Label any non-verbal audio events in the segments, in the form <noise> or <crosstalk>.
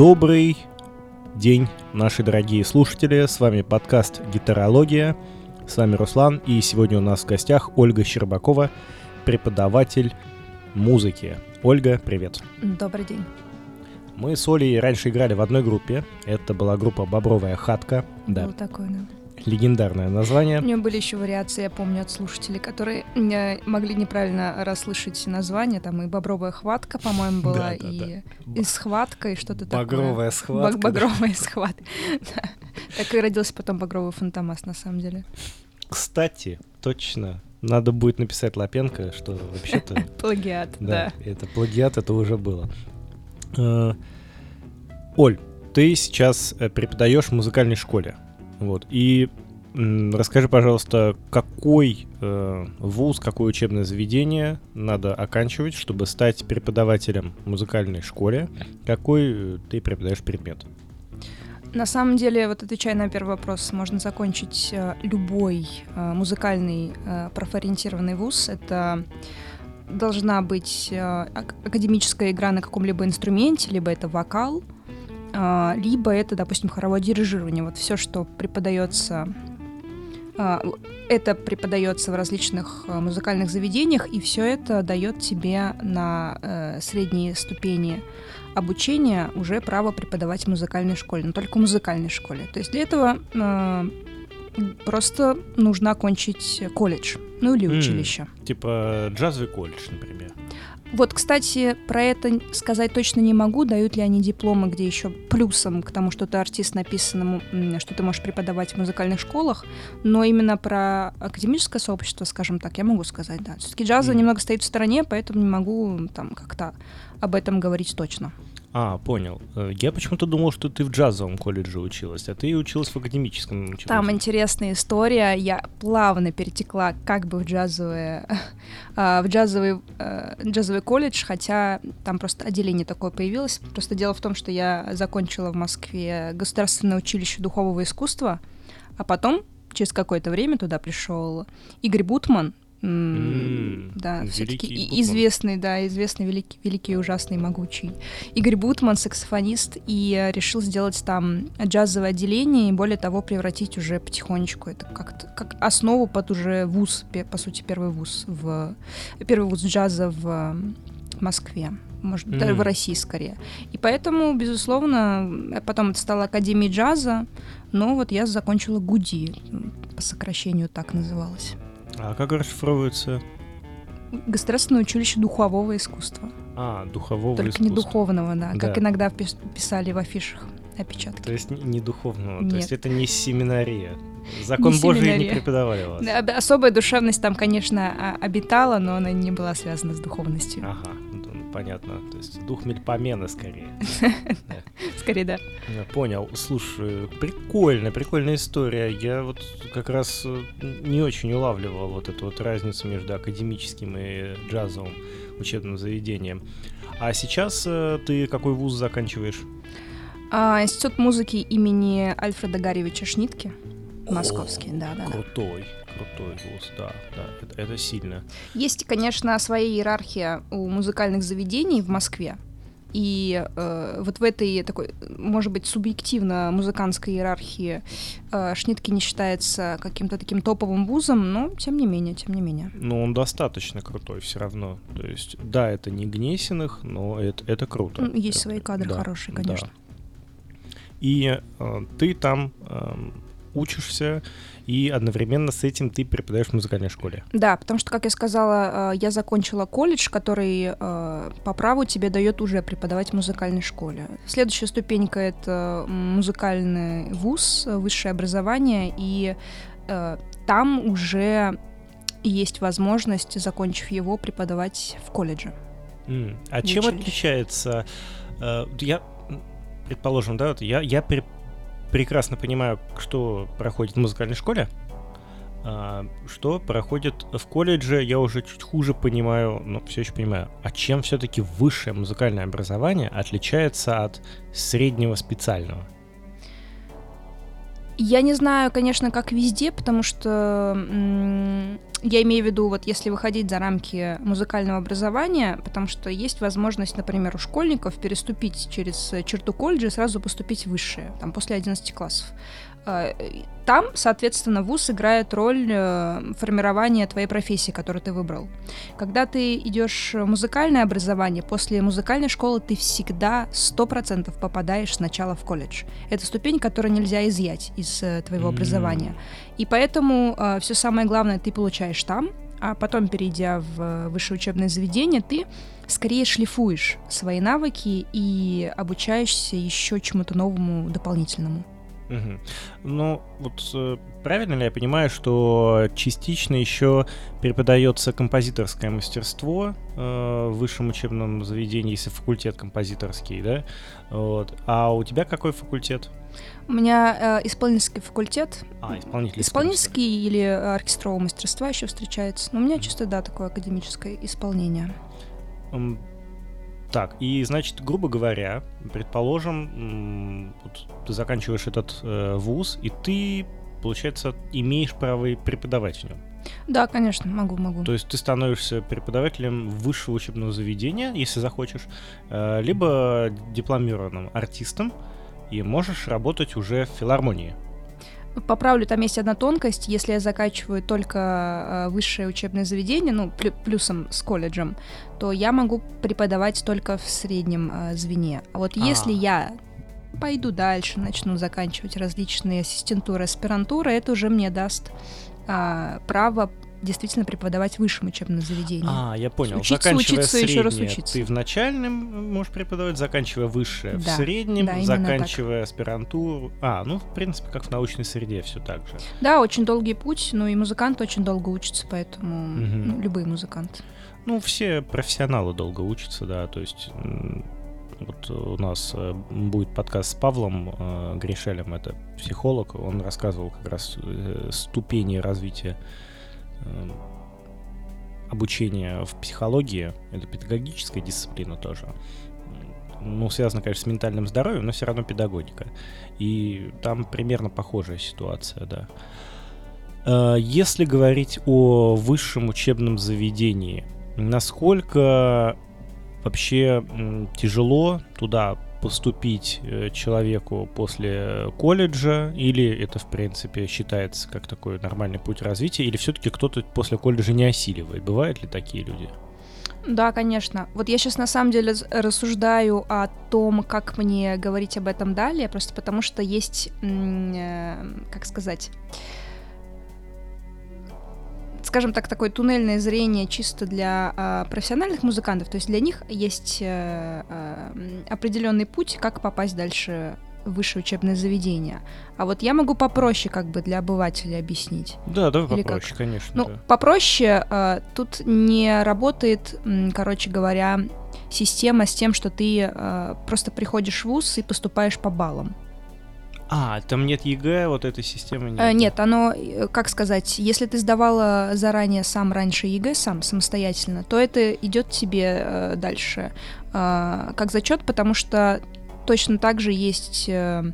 Добрый день, наши дорогие слушатели. С вами подкаст «Гитарология». С вами Руслан, и сегодня у нас в гостях Ольга Щербакова, преподаватель музыки. Ольга, привет. Добрый день. Мы с Олей раньше играли в одной группе. Это была группа «Бобровая хатка». Да. Был такой, да легендарное название. У него были еще вариации, я помню, от слушателей, которые могли неправильно расслышать название. Там и «Бобровая хватка», по-моему, была, да, да, и, да. и «Схватка», и что-то такое. «Багровая схватка». «Багровая схватка». <laughs> Так и родился потом «Багровый фантомас», на самом деле. Кстати, точно, надо будет написать Лапенко, что вообще-то... <laughs> Плагиат, да. Это плагиат, это уже было. Э, Оль, ты сейчас э, преподаешь в музыкальной школе. Вот. И расскажи, пожалуйста, какой э, вуз, какое учебное заведение надо оканчивать, чтобы стать преподавателем в музыкальной школе? Какой э, ты преподаешь предмет? На самом деле, вот отвечая на первый вопрос, можно закончить э, любой э, музыкальный э, профориентированный вуз. Это должна быть э, академическая игра на каком-либо инструменте, либо это вокал, либо это, допустим, хоровое дирижирование. Вот все, что преподается а, это преподается в различных а, музыкальных заведениях, и все это дает тебе на э, средней ступени обучения уже право преподавать в музыкальной школе, но только в музыкальной школе. То есть для этого э, просто нужно окончить колледж, ну или училище. Mm, типа джазовый колледж, например. Вот, кстати, про это сказать точно не могу, дают ли они дипломы, где еще плюсом к тому, что ты артист, написано, что ты можешь преподавать в музыкальных школах, но именно про академическое сообщество, скажем так, я могу сказать, да. Все-таки джаз mm. немного стоит в стороне, поэтому не могу там как-то об этом говорить точно. А, понял. Э, я почему-то думал, что ты в джазовом колледже училась, а ты училась в академическом. Училась. Там интересная история. Я плавно перетекла как бы в джазовое, <laughs> в джазовый, э, джазовый колледж, хотя там просто отделение такое появилось. Просто дело в том, что я закончила в Москве государственное училище духового искусства, а потом через какое-то время туда пришел Игорь Бутман, Mm, да, все-таки известный, да, известный великий, великий, ужасный, могучий Игорь Бутман, саксофонист, и э, решил сделать там джазовое отделение и более того превратить уже потихонечку это как как основу под уже вуз, по сути первый вуз в первый вуз джаза в Москве может, mm. даже в России скорее. И поэтому, безусловно, потом это стало Академией джаза, но вот я закончила ГУДИ, по сокращению так называлось. А как расшифровывается? Государственное училище духового искусства. А, духового Только искусства. не духовного, да, да, как иногда писали в афишах опечатки. То есть не духовного, Нет. то есть это не семинария. Закон не Божий семинария. не преподавали вас. Особая душевность там, конечно, обитала, но она не была связана с духовностью. Ага понятно. То есть дух Мельпомены скорее. <laughs> Скорее, да. Понял. Слушай, прикольная, прикольная история. Я вот как раз э, не очень улавливал вот эту вот разницу между академическим и джазовым учебным заведением. А сейчас э, ты какой вуз заканчиваешь? А, Институт музыки имени Альфреда Гаревича Шнитки. Московский, да, да. Крутой крутой вуз, да, да, это, это сильно. Есть, конечно, своя иерархия у музыкальных заведений в Москве. И э, вот в этой такой, может быть, субъективно музыкантской иерархии э, Шнитки не считается каким-то таким топовым вузом, но тем не менее, тем не менее. Ну, он достаточно крутой все равно. То есть, да, это не Гнесиных, но это, это круто. Есть это, свои кадры да, хорошие, конечно. Да. И э, ты там э, учишься, и одновременно с этим ты преподаешь в музыкальной школе. Да, потому что, как я сказала, э, я закончила колледж, который э, по праву тебе дает уже преподавать в музыкальной школе. Следующая ступенька — это музыкальный вуз, высшее образование, и э, там уже есть возможность, закончив его, преподавать в колледже. Mm. А чем училище. отличается... Я, предположим, да, вот я, я прекрасно понимаю, что проходит в музыкальной школе, а, что проходит в колледже, я уже чуть хуже понимаю, но все еще понимаю. А чем все-таки высшее музыкальное образование отличается от среднего специального? Я не знаю, конечно, как везде, потому что я имею в виду, вот если выходить за рамки музыкального образования, потому что есть возможность, например, у школьников переступить через черту колледжа и сразу поступить в высшее, там, после 11 классов. А, там, соответственно, вуз играет роль э, формирования твоей профессии, которую ты выбрал. Когда ты идешь в музыкальное образование, после музыкальной школы ты всегда 100% попадаешь сначала в колледж. Это ступень, которую нельзя изъять из э, твоего mm-hmm. образования. И поэтому э, все самое главное ты получаешь там, а потом, перейдя в высшее учебное заведение, ты скорее шлифуешь свои навыки и обучаешься еще чему-то новому дополнительному. Угу. Ну, вот э, правильно ли я понимаю, что частично еще преподается композиторское мастерство э, в высшем учебном заведении, если факультет композиторский, да? Вот. А у тебя какой факультет? У меня э, исполнительский факультет. А, исполнительский. Исполнительский или оркестрового мастерства еще встречается. Но у меня чисто, да, такое академическое исполнение. Так, и значит, грубо говоря, предположим, вот ты заканчиваешь этот э, вуз, и ты, получается, имеешь право преподавать в нем. Да, конечно, могу, могу. То есть ты становишься преподавателем высшего учебного заведения, если захочешь, э, либо дипломированным артистом, и можешь работать уже в филармонии. Поправлю, там есть одна тонкость. Если я заканчиваю только э, высшее учебное заведение, ну, плю плюсом с колледжем, то я могу преподавать только в среднем э, звене. А вот а -а -а. если я пойду дальше, начну заканчивать различные ассистентуры, аспирантуры, это уже мне даст э, право действительно преподавать в высшем учебном заведении. А, я понял. Учиться, заканчивая учиться, среднее, еще раз учиться. Ты в начальном можешь преподавать, заканчивая высшее да, в среднем, да, заканчивая так. аспирантуру. А, ну, в принципе, как в научной среде все так же. Да, очень долгий путь, ну и музыкант очень долго учится, поэтому угу. ну, любые музыканты. Ну, все профессионалы долго учатся, да, то есть вот у нас э, будет подкаст с Павлом э, Гришелем, это психолог, он рассказывал как раз э, ступени развития обучение в психологии, это педагогическая дисциплина тоже. Ну, связано, конечно, с ментальным здоровьем, но все равно педагогика. И там примерно похожая ситуация, да. Э, если говорить о высшем учебном заведении, насколько вообще тяжело туда поступить э, человеку после колледжа, или это, в принципе, считается как такой нормальный путь развития, или все-таки кто-то после колледжа не осиливает? Бывают ли такие люди? Да, конечно. Вот я сейчас на самом деле рассуждаю о том, как мне говорить об этом далее, просто потому что есть, э, как сказать, скажем так, такое туннельное зрение чисто для э, профессиональных музыкантов. То есть для них есть э, э, определенный путь, как попасть дальше в высшее учебное заведение. А вот я могу попроще как бы для обывателя объяснить. Да, да, попроще, как? конечно. Ну, да. попроще э, тут не работает, короче говоря, система с тем, что ты э, просто приходишь в ВУЗ и поступаешь по баллам. А, там нет ЕГЭ, вот этой системы нет? А, нет, оно, э, как сказать, если ты сдавала заранее сам раньше ЕГЭ, сам, самостоятельно, то это идет тебе э, дальше э, как зачет, потому что точно так же есть э,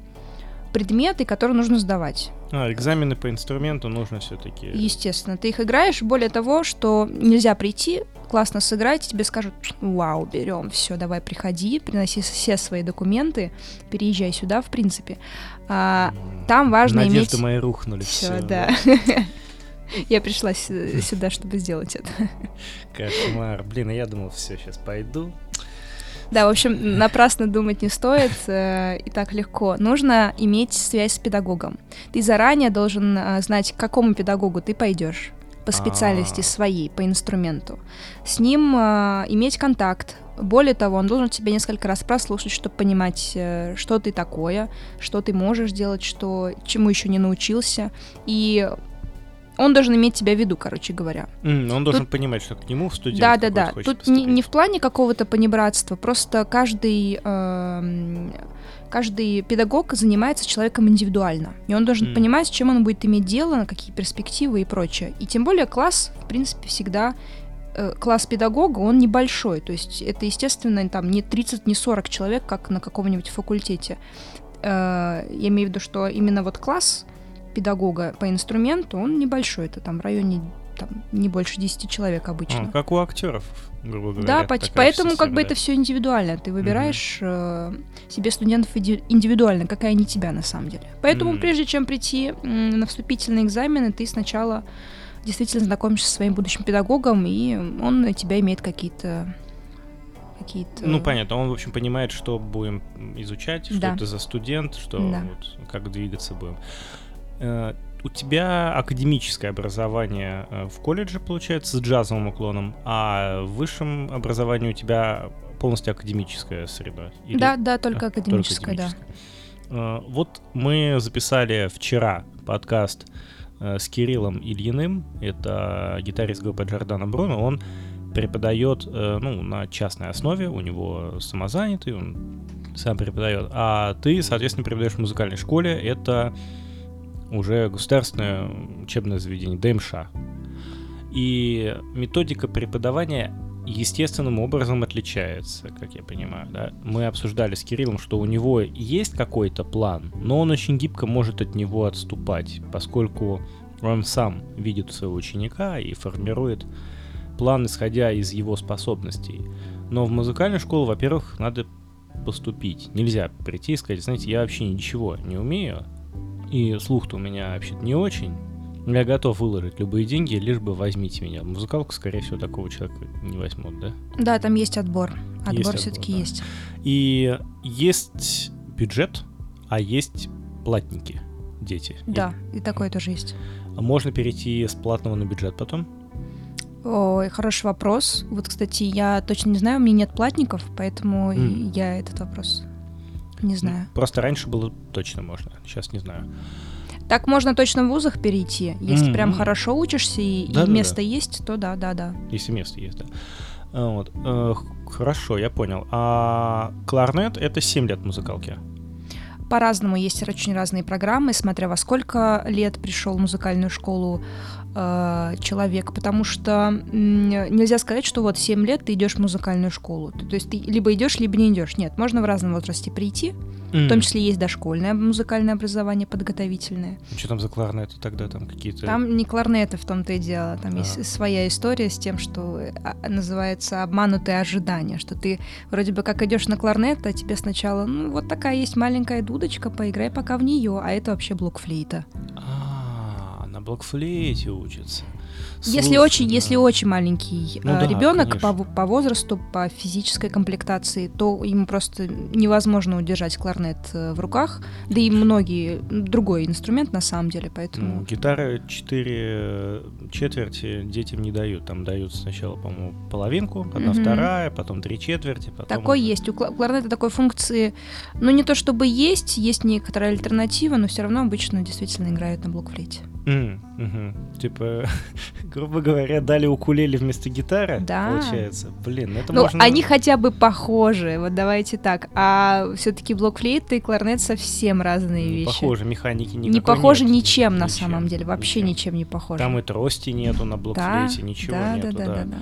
предметы, которые нужно сдавать. А, экзамены по инструменту нужно все-таки. Естественно, ты их играешь. Более того, что нельзя прийти, классно сыграть, тебе скажут, вау, берем, все, давай приходи, приноси все свои документы, переезжай сюда, в принципе. А, там важно Надежды иметь... мои рухнули. Все, да. <laughs> Я пришла сюда, чтобы сделать это. <laughs> Кошмар. Блин, я думал, все, сейчас пойду. Да, в общем, напрасно думать не стоит, э, и так легко. Нужно иметь связь с педагогом. Ты заранее должен э, знать, к какому педагогу ты пойдешь по специальности А-а-а. своей, по инструменту. С ним э, иметь контакт. Более того, он должен тебя несколько раз прослушать, чтобы понимать, э, что ты такое, что ты можешь делать, что чему еще не научился. И он должен иметь тебя в виду, короче говоря. Mm, он должен Тут... понимать, что к нему в студент Да, да, да. Тут не, не в плане какого-то понебратства, просто каждый э, каждый педагог занимается человеком индивидуально. И он должен mm. понимать, с чем он будет иметь дело, на какие перспективы и прочее. И тем более класс, в принципе, всегда э, класс педагога, он небольшой. То есть это, естественно, там не 30, не 40 человек, как на каком-нибудь факультете. Э, я имею в виду, что именно вот класс педагога по инструменту, он небольшой, это там в районе там, не больше 10 человек обычно. А, как у актеров, грубо говоря. Да, такая поэтому система, как бы да. это все индивидуально. Ты выбираешь э, себе студентов индивидуально, какая они тебя на самом деле. Поэтому Мгм. прежде чем прийти на вступительные экзамены, ты сначала действительно знакомишься со своим будущим педагогом, и он на тебя имеет какие-то какие-то... Ну, понятно, он, в общем, понимает, что будем изучать, что Да. это за студент, что Да. вот, как двигаться будем. Э, У тебя академическое образование э, в колледже, получается, с джазовым уклоном, а в высшем образовании у тебя полностью академическая среда? Или- Да, да, только А, академическое, да. Э, Вот мы записали вчера подкаст с Кириллом Ильиным, это гитарист группы Джордана Бруно, он преподает ну, на частной основе, у него самозанятый, он сам преподает, а ты, соответственно, преподаешь в музыкальной школе, это уже государственное учебное заведение, ДМШ. И методика преподавания естественным образом отличается, как я понимаю. Да? Мы обсуждали с Кириллом, что у него есть какой-то план, но он очень гибко может от него отступать, поскольку он сам видит своего ученика и формирует план, исходя из его способностей. Но в музыкальную школу, во-первых, надо поступить. Нельзя прийти и сказать, знаете, я вообще ничего не умею, и слух-то у меня вообще-то не очень. Я готов выложить любые деньги, лишь бы возьмите меня. В музыкалку, скорее всего, такого человека не возьмут, да? Да, там есть отбор. Есть Отбор отбор, все-таки да. есть. И есть бюджет, а есть платники, дети. Да, и такое тоже есть. И можно перейти с платного на бюджет потом? Ой, хороший вопрос. Вот, кстати, я точно не знаю, у меня нет платников, поэтому и М. я этот вопрос не знаю. Просто раньше было точно можно, сейчас не знаю. Так можно точно в вузах перейти. Если прям Мгм. хорошо учишься и, и Да-да-да. место есть, то да, да, да. Если место есть, да. А, Вот. э, Хорошо, я понял. А кларнет — это 7 лет музыкалки. По-разному есть очень разные программы, смотря во сколько лет пришел в музыкальную школу э, человек, потому что нельзя сказать, что вот 7 лет ты идешь в музыкальную школу. То есть ты либо идешь, либо не идешь. Нет, можно в разном возрасте прийти. В том числе есть дошкольное музыкальное образование, подготовительное. Что там за кларнеты тогда? Там какие-то... Там не кларнеты в том-то и дело. Там А. есть своя история с тем, что а, называется обманутые ожидания, что ты вроде бы как идешь на кларнет, а тебе сначала, ну, вот такая есть маленькая дудочка, поиграй пока в нее, а это вообще блокфлейта. А, на блокфлейте учатся. Если очень, ну, если очень маленький Ну да, ребенок по, по возрасту, по физической комплектации, то ему просто невозможно удержать кларнет э, в руках, да и многие другой инструмент на самом деле, Ну, поэтому гитары 4 четверти детям не дают. Там дают сначала, по-моему, половинку, одна Мгм. вторая, потом три четверти, потом... Такой есть. У кла- кларнета такой функции, ну не то чтобы есть, есть некоторая альтернатива, но все равно обычно действительно играют на блокфлейте. М, мгм. Типа, <laughs> грубо говоря, дали укулеле вместо гитары, Да. получается. Блин, это Ну, можно... они хотя бы похожи, вот давайте так. А все-таки блокфлейт и кларнет совсем разные не вещи. похожи, механики никакой не похожи нет. ничем на Ничем, самом деле, вообще ничем. ничем, не похожи. Там и трости нету на да, блокфлейте, ничего да, нету, да, да, да, да.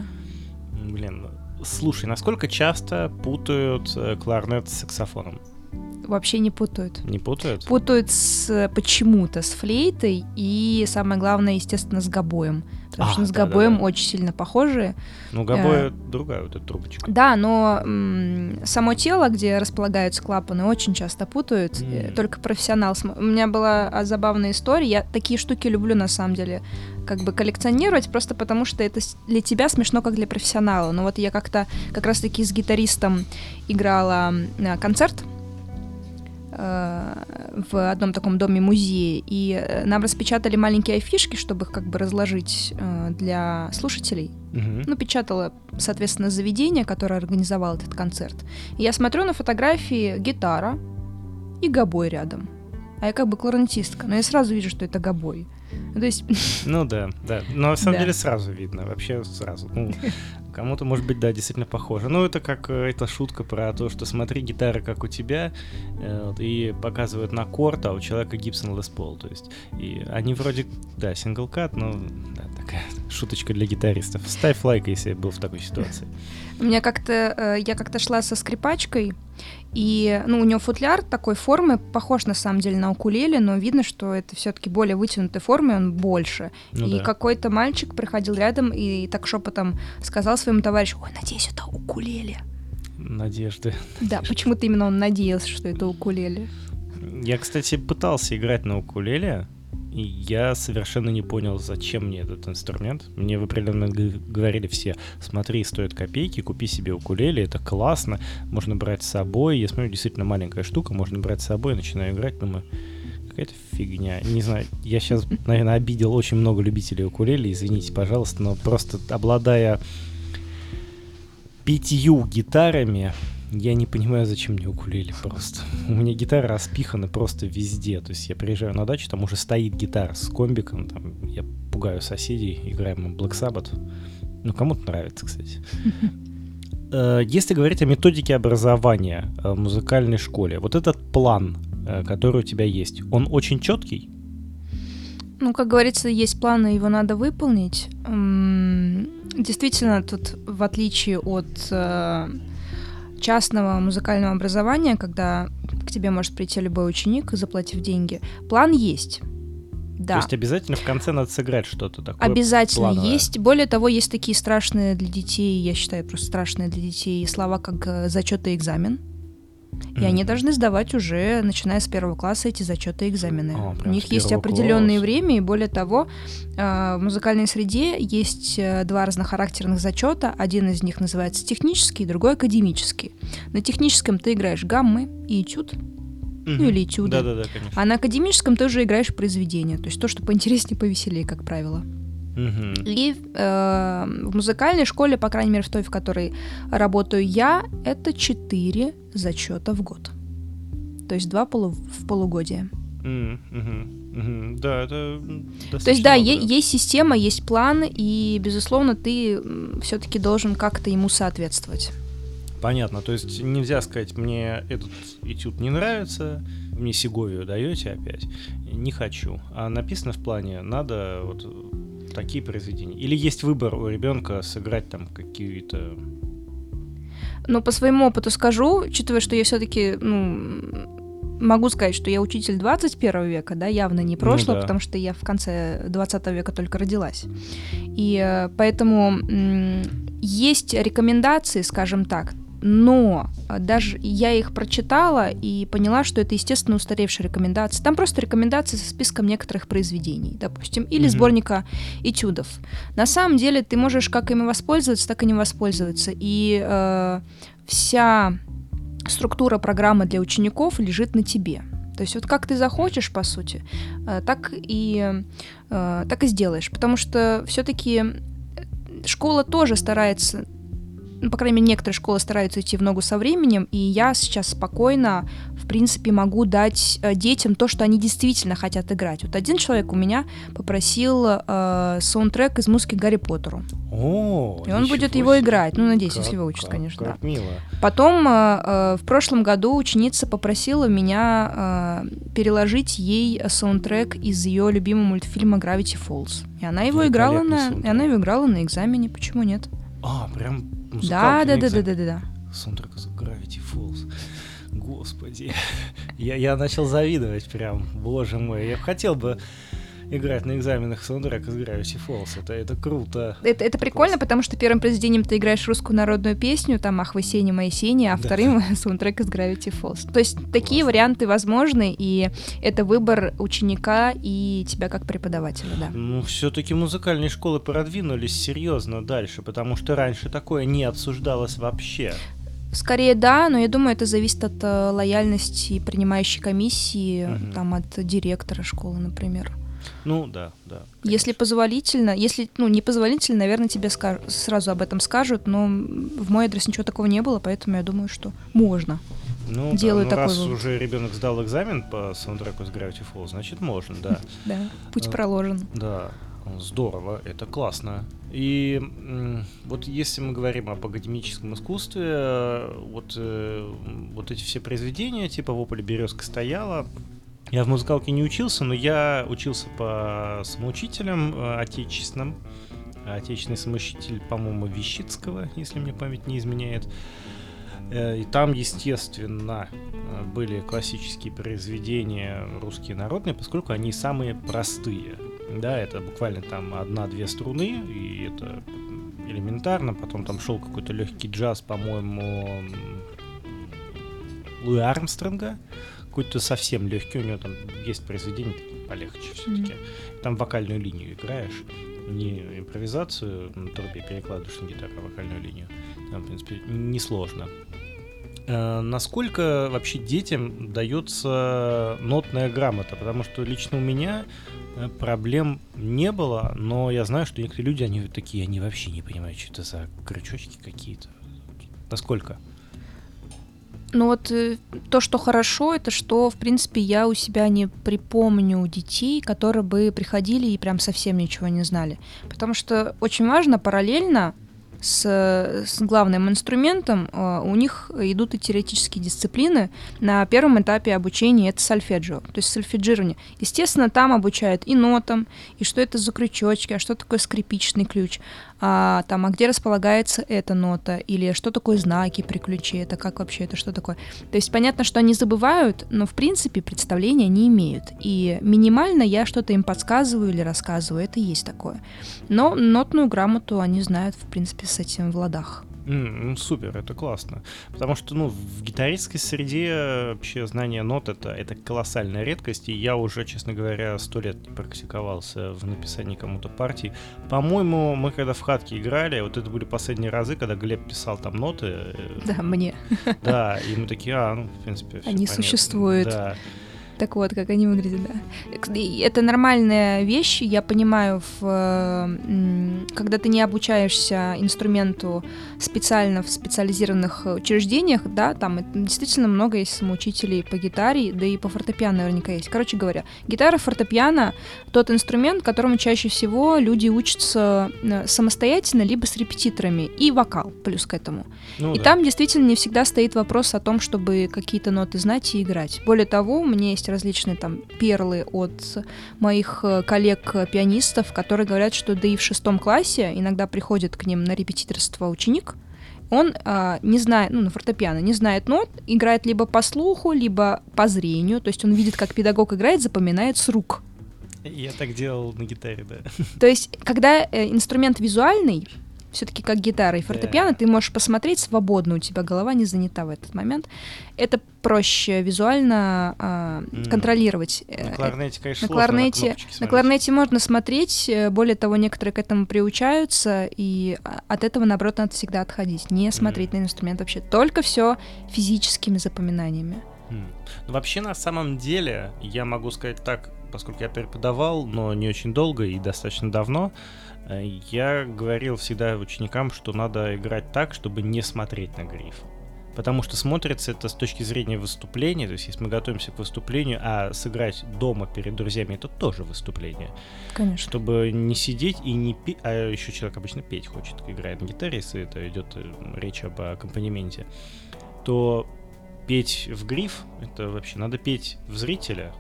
Блин, слушай, насколько часто путают э, кларнет с саксофоном? Вообще не путают. Не путают? Путают с почему-то с флейтой и самое главное, естественно, с гобоем. Потому А, что с да-да-да. гобоем очень сильно похожи. Ну, гобоя другая вот эта трубочка. Да, но м, само тело, где располагаются клапаны, очень часто путают. Э, М. Только профессионал. У меня была а, забавная история. Я такие штуки люблю на самом деле как бы коллекционировать, просто потому что это для тебя смешно, как для профессионала. Но вот я как-то как раз-таки с гитаристом играла концерт э, в одном таком доме-музее, и э, нам распечатали маленькие афишки, чтобы их как бы разложить э, для слушателей. Мгм. Ну, печатала, соответственно, заведение, которое организовало этот концерт. И я смотрю на фотографии гитара и гобой рядом. А я как бы кларнетистка, но я сразу вижу, что это гобой. Ну, То есть, <laughs> Ну да, да. Но на самом Да. деле сразу видно, вообще сразу. Ну, кому-то, может быть, да, действительно похоже. Ну, это как э, эта шутка про то, что смотри, гитара как у тебя, э, и показывают на корт, а у человека Gibson Les Paul. То есть, и они вроде, да, сингл-кат, но да, такая Шуточка для гитаристов. Ставь лайк, если был в такой ситуации. У меня как-то, э, я как-то шла со скрипачкой, и, ну, у него футляр такой формы, похож на самом деле на укулеле, но видно, что это все-таки более вытянутой формы, он больше. Ну и да. какой-то мальчик приходил рядом и так шепотом сказал своему товарищу, ой, надеюсь, это укулеле. Надежды. Да, почему-то именно он надеялся, что это укулеле. Я, кстати, пытался играть на укулеле, и я совершенно не понял, зачем мне этот инструмент. Мне в определенный момент говорили все, смотри, стоит копейки, купи себе укулеле, это классно, можно брать с собой. Я смотрю, действительно маленькая штука, можно брать с собой, начинаю играть, думаю, какая-то фигня. Не знаю, я сейчас, <laughs> наверное, обидел очень много любителей укулеле, извините, пожалуйста, но просто обладая пятью гитарами, я не понимаю, зачем мне укулеле просто. У меня гитара распихана просто везде. То есть я приезжаю на дачу, там уже стоит гитара с комбиком, там я пугаю соседей, играем Black Sabbath. Ну, кому-то нравится, кстати. <laughs> Э, Если говорить о методике образования э, в музыкальной школе, вот этот план, э, который у тебя есть, он очень четкий? Ну, как говорится, есть планы, его надо выполнить. Действительно, тут, в отличие от частного музыкального образования, когда к тебе может прийти любой ученик, заплатив деньги, план есть. То Да. есть обязательно в конце надо сыграть что-то такое? Обязательно плановое. есть. Более того, есть такие страшные для детей, я считаю, просто страшные для детей слова, как э, зачет и экзамен. И они Мгм. должны сдавать уже, начиная с первого класса, эти зачеты и экзамены. А, У них есть определенное класса. время, и более того, э, в музыкальной среде есть э, два разнохарактерных зачета. Один из них называется технический, другой академический. На техническом ты играешь гаммы и этюд, Мгм. ну или этюды. Да-да-да, конечно. А на академическом ты уже играешь произведение, то есть то, что поинтереснее, повеселее, как правило. Мгм. И э, в музыкальной школе, по крайней мере, в той, в которой работаю я, это 4 зачета в год. То есть два полу в полугодие. Мгм, мгм. Да, это То есть, да, е- есть система, есть план, и, безусловно, ты все-таки должен как-то ему соответствовать. Понятно, то есть нельзя сказать, мне этот этюд не нравится, мне Сеговию даете опять, не хочу. А написано в плане, надо вот такие произведения. Или есть выбор у ребенка сыграть там какие-то... Но по своему опыту скажу, учитывая, что я все-таки, ну, могу сказать, что я учитель 21 века, да, явно не прошлого, да. потому что я в конце 20 века только родилась. И э, поэтому есть рекомендации, скажем так, но э, даже я их прочитала и поняла, что это, естественно, устаревшие рекомендации. Там просто рекомендации со списком некоторых произведений, допустим, или Мгм. сборника этюдов. На самом деле ты можешь как ими воспользоваться, так и не воспользоваться. И э, вся структура программы для учеников лежит на тебе. То есть вот как ты захочешь, по сути, э, так и, э, так и сделаешь. Потому что все-таки школа тоже старается, ну, по крайней мере, некоторые школы стараются идти в ногу со временем, и я сейчас спокойно, в принципе, могу дать э, детям то, что они действительно хотят играть. Вот один человек у меня попросил э, саундтрек из музыки Гарри Поттеру. О, И он будет его себе. играть. Ну, надеюсь, Как- если выучит, как- конечно, да. Как мило. Потом э, э, в прошлом году ученица попросила меня э, переложить ей саундтрек из ее любимого мультфильма Gravity Falls. И она его играла на, и она его играла на экзамене, почему нет? А, прям Да, да, да, да, да, да, да. Саундтрек из Gravity Falls. Господи. <laughs> Я, я начал завидовать прям. Боже мой. Я хотел бы играть на экзаменах саундтрек из Gravity Falls. Это, это круто. Это, это прикольно, потому что первым произведением ты играешь русскую народную песню, там «Ах вы сени, мои сени», а Да. вторым <laughs> саундтрек из Gravity Falls. То есть такие Классно. варианты возможны, и это выбор ученика и тебя как преподавателя, да. Ну, все-таки музыкальные школы продвинулись серьезно дальше, потому что раньше такое не обсуждалось вообще. Скорее да, но я думаю, это зависит от э, лояльности принимающей комиссии, Мгм. там от директора школы, например. Ну, да, да. Если конечно. позволительно, если ну не позволительно, наверное, тебе ска- сразу об этом скажут, но в мой адрес ничего такого не было, поэтому я думаю, что можно. Ну, да, делаю ну, такой раз вывод. уже ребенок сдал экзамен по саундтреку с Gravity Falls, значит можно, да. <laughs> Да, путь Э, проложен. Да, здорово, это классно. И вот если мы говорим об академическом искусстве, э, вот, э, вот эти все произведения, типа «В поле березка стояла», я в музыкалке не учился, но я учился по самоучителям э, отечественным. отечественный самоучитель, по-моему, Вещицкого, если мне память не изменяет. Э, и там, естественно, были классические произведения русские народные, поскольку они самые простые. Да, это буквально там одна-две струны, и это элементарно. Потом там шел какой-то легкий джаз, по-моему, Луи Армстронга. Какой-то совсем легкий, у него там есть произведение полегче все-таки. Mm-hmm. Там вокальную линию играешь, не импровизацию на трубе перекладываешь на гитару, а вокальную линию. Там, в принципе, несложно. Э, насколько вообще детям дается нотная грамота? Потому что лично у меня э, проблем не было, но я знаю, что некоторые люди, они такие, они вообще не понимают, что это за крючочки какие-то. Насколько? Ну вот э, то, что хорошо, это что, в принципе, я у себя не припомню детей, которые бы приходили и прям совсем ничего не знали. Потому что очень важно параллельно с, с главным инструментом, э, у них идут и теоретические дисциплины. На первом этапе обучения это сольфеджио, то есть сольфеджирование. Естественно, там обучают и нотам, и что это за крючочки, а что такое скрипичный ключ а, там, а где располагается эта нота, или что такое знаки при ключе, это как вообще, это что такое. То есть понятно, что они забывают, но в принципе представления не имеют. И минимально я что-то им подсказываю или рассказываю, это есть такое. Но нотную грамоту они знают, в принципе, с этим в ладах. Mm, супер, это классно. Потому что, ну, в гитаристской среде вообще знание нот это, это колоссальная редкость, и я уже, честно говоря, сто лет не практиковался в написании кому-то партий. По-моему, мы когда в хатке играли, вот это были последние разы, когда Глеб писал там ноты. Э, да, мне. Да, и мы такие, а, ну, в принципе, Они понятно. существуют. Да. Так вот, как они выглядят, да. Это нормальная вещь, я понимаю, в, когда ты не обучаешься инструменту специально в специализированных учреждениях, да, там действительно много есть самоучителей по гитаре, да и по фортепиано наверняка есть. Короче говоря, гитара, фортепиано — тот инструмент, которому чаще всего люди учатся э, самостоятельно, либо с репетиторами, и вокал плюс к этому. Ну, и да. там действительно не всегда стоит вопрос о том, чтобы какие-то ноты знать и играть. Более того, у меня есть есть различные там перлы от моих э, коллег-пианистов, которые говорят, что да и в шестом классе иногда приходит к ним на репетиторство ученик, он а, не знает, ну, на фортепиано, не знает нот, играет либо по слуху, либо по зрению, то есть он видит, как педагог играет, запоминает с рук. Я так делал на гитаре, да. То есть, когда э, инструмент визуальный, все-таки как гитара и фортепиано, yeah. ты можешь посмотреть свободно, у тебя голова не занята в этот момент. Это проще визуально а, mm. контролировать. На кларнете, конечно, на кларнете, на, на кларнете можно смотреть, э, более того, некоторые к этому приучаются, и от этого, наоборот, надо всегда отходить, не смотреть mm. на инструмент вообще, только все физическими запоминаниями. Mm. Вообще, на самом деле, я могу сказать так, поскольку я преподавал, но не очень долго и достаточно давно, Э, я говорил всегда ученикам, что надо играть так, чтобы не смотреть на гриф. Потому что смотрится это с точки зрения выступления, то есть если мы готовимся к выступлению, а сыграть дома перед друзьями это тоже выступление. Конечно. Чтобы не сидеть и не петь, а еще человек обычно петь хочет, играет на гитаре, если это идет э, речь об аккомпанементе, то петь в гриф, это вообще надо петь в зрителя,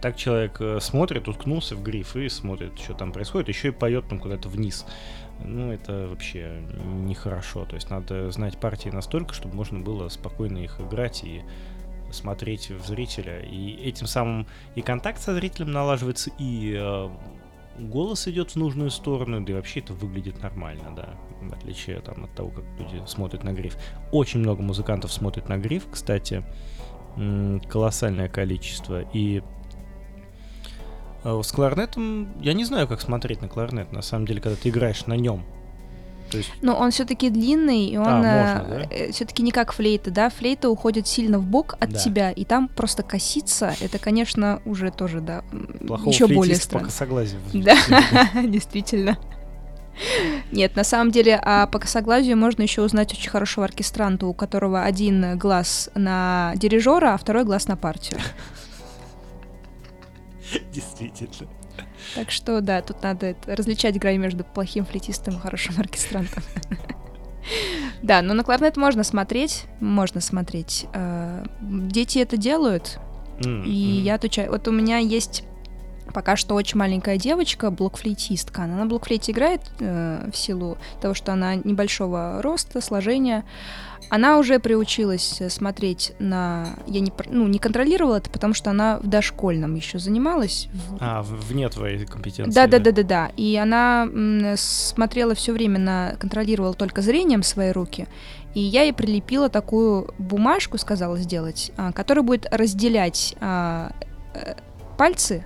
так человек э, смотрит, уткнулся в гриф и смотрит, что там происходит, еще и поет там куда-то вниз. Ну, это вообще нехорошо. То есть надо знать партии настолько, чтобы можно было спокойно их играть и смотреть в зрителя. И этим самым и контакт со зрителем налаживается, и э, голос идет в нужную сторону, да и вообще это выглядит нормально, да, в отличие там, от того, как люди смотрят на гриф. Очень много музыкантов смотрят на гриф, кстати, колоссальное количество, и с кларнетом я не знаю, как смотреть на кларнет, на самом деле, когда ты играешь на нем. То есть... Но он все-таки длинный, и он а, можно, да? Э, все-таки не как флейта, да? Флейта уходит сильно в бок от да. тебя, и там просто коситься, это, конечно, уже тоже, да, еще более странно. косоглазию. Да, <laughs> действительно. Нет, на самом деле, а по косоглазию можно еще узнать очень хорошего оркестранта, у которого один глаз на дирижера, а второй глаз на партию. <laughs> Действительно. Так что, да, тут надо различать грань между плохим флейтистом и хорошим оркестрантом. <laughs> Да, но на кларнет можно смотреть, можно смотреть. Э, дети это делают, и я отвечаю. Вот у меня есть пока что очень маленькая девочка, блокфлейтистка. Она на блокфлейте играет э, в силу того, что она небольшого роста, сложения. Она уже приучилась смотреть на... Я не, ну, не контролировала это, потому что она в дошкольном еще занималась. А, вне твоей компетенции. Да, да, да, да, да. И она смотрела все время на... Контролировала только зрением свои руки. И я ей прилепила такую бумажку, сказала сделать, а, которая будет разделять а, э, пальцы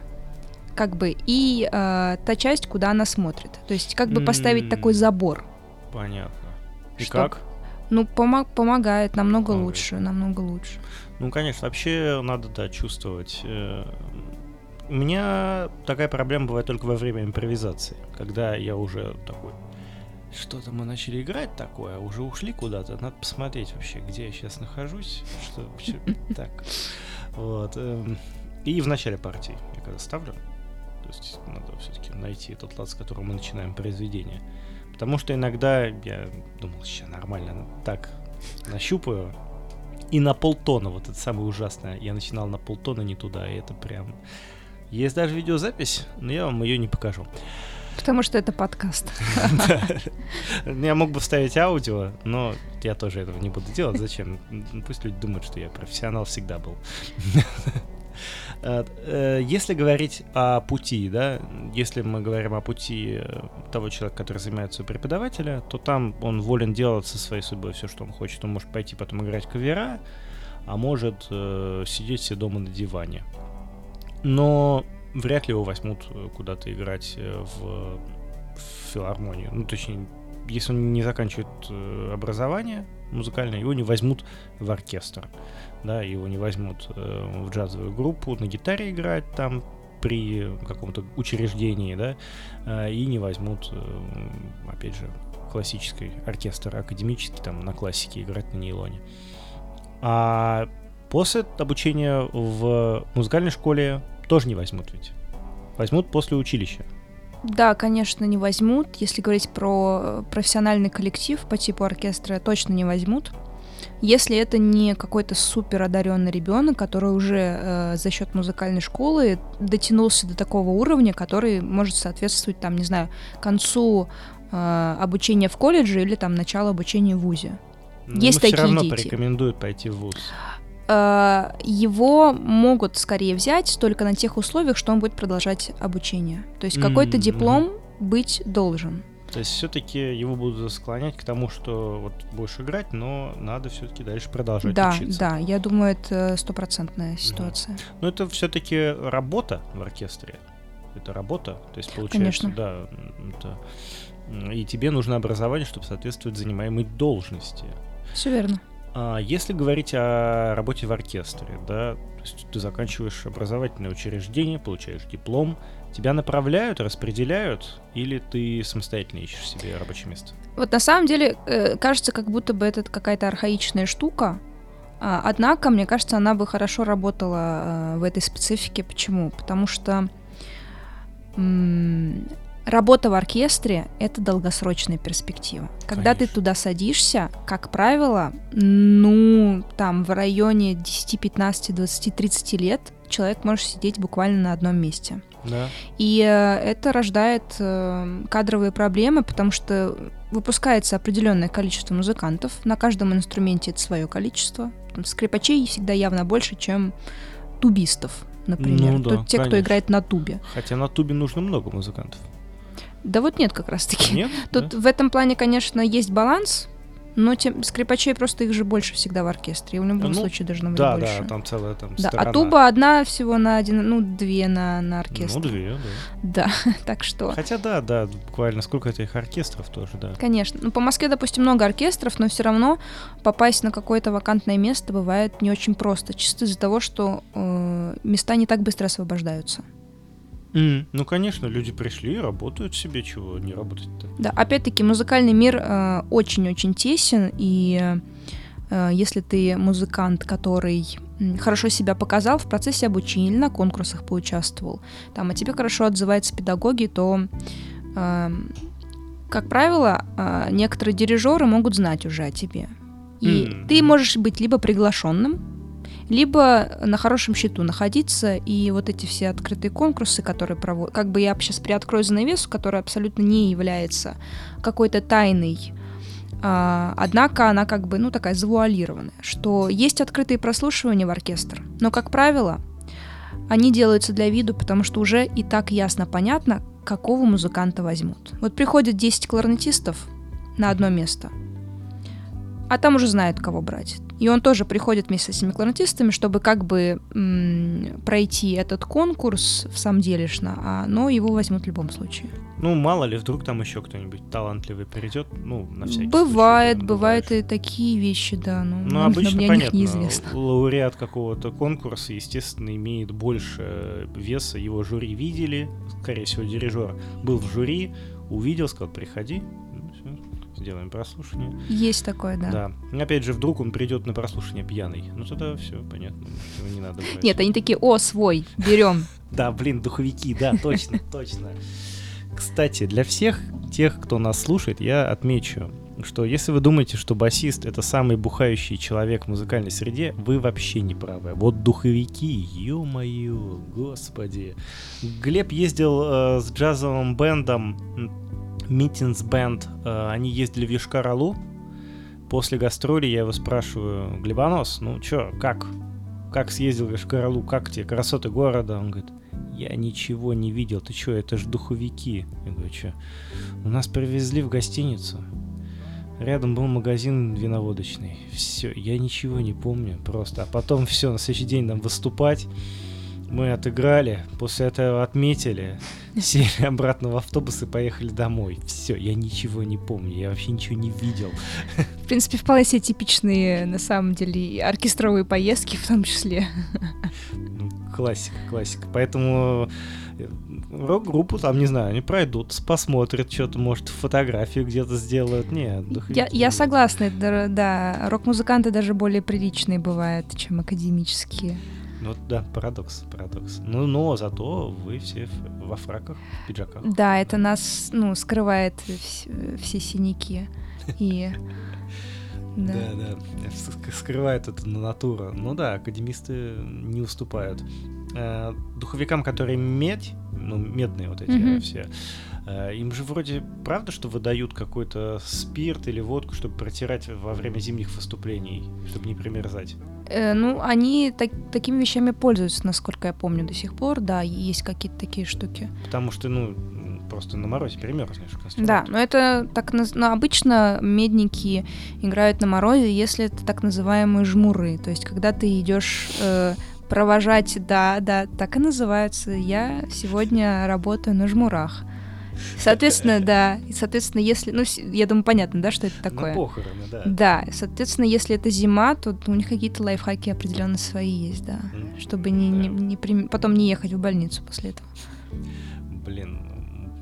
как бы и э, та часть, куда она смотрит. То есть как бы поставить такой забор. Понятно. И Чтоб... как? Ну, помо- помогает, намного помогает. лучше, намного лучше. Ну, конечно, вообще надо, да, чувствовать. Э, у меня такая проблема бывает только во время импровизации, когда я уже такой, что-то мы начали играть такое, уже ушли куда-то, надо посмотреть вообще, где я сейчас нахожусь, что вообще <laughs> так. Вот. Эм, и в начале партии я когда ставлю, есть надо все-таки найти тот лад, с которого мы начинаем произведение. Потому что иногда я думал, сейчас нормально, так нащупаю. И на полтона, вот это самое ужасное, я начинал на полтона не туда, и это прям... Есть даже видеозапись, но я вам ее не покажу. Потому что это подкаст. <laughs> Я мог бы вставить аудио, но я тоже этого не буду делать. Зачем? Пусть люди думают, что я профессионал всегда был. <laughs> Э, э, если говорить о пути, да, если мы говорим о пути э, того человека, который занимается у преподавателя, то там он волен делать со своей судьбой все, что он хочет. Он может пойти потом играть кавера, а может э, сидеть себе дома на диване. Но вряд ли его возьмут куда-то играть в, в филармонию. Ну, точнее, если он не заканчивает образование музыкальное, его не возьмут в оркестр да, его не возьмут э, в джазовую группу на гитаре играть там при каком-то учреждении, да, э, и не возьмут, э, опять же, классический оркестр академический, там, на классике играть на нейлоне. А после обучения в музыкальной школе тоже не возьмут ведь. Возьмут после училища. Да, конечно, не возьмут. Если говорить про профессиональный коллектив по типу оркестра, точно не возьмут если это не какой-то супер одаренный ребенок, который уже э, за счет музыкальной школы дотянулся до такого уровня, который может соответствовать, там, не знаю, концу э, обучения в колледже или там начало обучения в ВУЗе. Но Есть такие все равно дети. порекомендуют пойти в ВУЗ. Э, его могут скорее взять только на тех условиях, что он будет продолжать обучение. То есть какой-то mm-hmm. диплом быть должен. То есть все-таки его будут склонять к тому, что вот будешь играть, но надо все-таки дальше продолжать да, учиться. Да, я думаю, это стопроцентная ситуация. Mm-hmm. Но это все-таки работа в оркестре. Это работа, то есть получается, Конечно. да, это... и тебе нужно образование, чтобы соответствовать занимаемой должности. Все верно. А если говорить о работе в оркестре, да, то есть ты заканчиваешь образовательное учреждение, получаешь диплом, Тебя направляют, распределяют, или ты самостоятельно ищешь себе рабочее место? Вот на самом деле э, кажется, как будто бы это какая-то архаичная штука. А, однако, мне кажется, она бы хорошо работала э, в этой специфике. Почему? Потому что работа в оркестре — это долгосрочная перспектива. Когда Конечно. ты туда садишься, как правило, ну, там, в районе 10, 15, 20, 30 лет человек может сидеть буквально на одном месте. Да. И э, это рождает э, кадровые проблемы, потому что выпускается определенное количество музыкантов. На каждом инструменте это свое количество. Там, скрипачей всегда явно больше, чем тубистов, например. Ну, да, Тут те, конечно. кто играет на тубе. Хотя на тубе нужно много музыкантов. Да вот нет как раз-таки. Нет? Тут да? в этом плане, конечно, есть баланс, но тем, скрипачей просто их же больше всегда в оркестре. И в любом ну, случае должно быть да, больше. Да, там целая там да, А туба одна всего на один, ну, две на, на оркестр. Ну, две, да. Да, <laughs> так что... Хотя да, да, буквально сколько этих оркестров тоже, да. Конечно. Ну, по Москве, допустим, много оркестров, но все равно попасть на какое-то вакантное место бывает не очень просто. Чисто из-за того, что э, места не так быстро освобождаются. Mm, ну, конечно, люди пришли, работают себе, чего не работать-то. Да, опять-таки, музыкальный мир э, очень-очень тесен, и э, если ты музыкант, который хорошо себя показал в процессе обучения или на конкурсах поучаствовал, там, о тебе хорошо отзываются педагоги, то, э, как правило, э, некоторые дирижеры могут знать уже о тебе. И mm. ты можешь быть либо приглашенным, либо на хорошем счету находиться, и вот эти все открытые конкурсы, которые проводят, как бы я сейчас приоткрою занавесу, которая абсолютно не является какой-то тайной, а, однако она как бы, ну, такая завуалированная, что есть открытые прослушивания в оркестр, но, как правило, они делаются для виду, потому что уже и так ясно понятно, какого музыканта возьмут. Вот приходят 10 кларнетистов на одно место, а там уже знают, кого брать. И он тоже приходит вместе с этими кларнетистами, чтобы как бы м- пройти этот конкурс в самом делешно, а, но его возьмут в любом случае. Ну, мало ли, вдруг там еще кто-нибудь талантливый придет, ну, на всякий бывает, случай. Бывает, и такие вещи, да. Ну, ну обычно мне понятно, неизвестно. лауреат какого-то конкурса, естественно, имеет больше веса, его жюри видели, скорее всего, дирижер был в жюри, увидел, сказал, приходи, сделаем прослушивание. Есть такое, да. Да. Опять же, вдруг он придет на прослушивание пьяный. Ну тогда все, понятно, его не надо брать. Нет, они такие, о, свой, берем. <laughs> Да, блин, духовики, да, точно, <laughs> точно. Кстати, для всех тех, кто нас слушает, я отмечу, что если вы думаете, что басист это самый бухающий человек в музыкальной среде, вы вообще не правы. Вот духовики, ё-моё, господи. Глеб ездил э, с джазовым бендом Митинс Бенд, э, они ездили в Йошкар-Алу. После гастроли я его спрашиваю, Глебонос, ну чё, как? Как съездил в Йошкар-Алу, как тебе красоты города? Он говорит, я ничего не видел, ты чё, это ж духовики. Я говорю, чё? У нас привезли в гостиницу. Рядом был магазин виноводочный. Все, я ничего не помню просто. А потом все, на следующий день нам выступать. Мы отыграли, после этого отметили, <laughs> сели обратно в автобус и поехали домой. Все, я ничего не помню, я вообще ничего не видел. <laughs> В принципе, вполне себе типичные, на самом деле, оркестровые поездки в том числе. Ну, классика, классика. Поэтому э, рок-группу там, не знаю, они пройдут, посмотрят что-то, может, фотографию где-то сделают. Нет, я, я согласна, да, да. Рок-музыканты даже более приличные бывают, чем академические. Ну да, парадокс, парадокс. Ну, но зато вы все во фраках, в пиджаках. Да, это нас, ну, скрывает все синяки. И... <laughs> Да, да, скрывает это натура. Ну да, академисты не уступают. Э, духовикам, которые медь, ну, медные вот эти все, им же вроде правда, что выдают какой-то спирт или водку, чтобы протирать во время зимних выступлений, чтобы не примерзать? Э, ну, они так, такими вещами пользуются, насколько я помню, до сих пор. Да, есть какие-то такие штуки. Потому что, ну, просто на морозе перемерзнешь. Да, но это так ну, обычно медники играют на морозе, если это так называемые жмуры. То есть, когда ты идешь э, провожать, да, да, так и называются. Я сегодня работаю на жмурах. Соответственно, да. И, соответственно, если... Ну, я думаю, понятно, да, что это такое? На похороны, да. Да. Соответственно, если это зима, то у них какие-то лайфхаки определенно свои есть, да. Mm. Чтобы не, да. не, не при... потом не ехать в больницу после этого. Блин,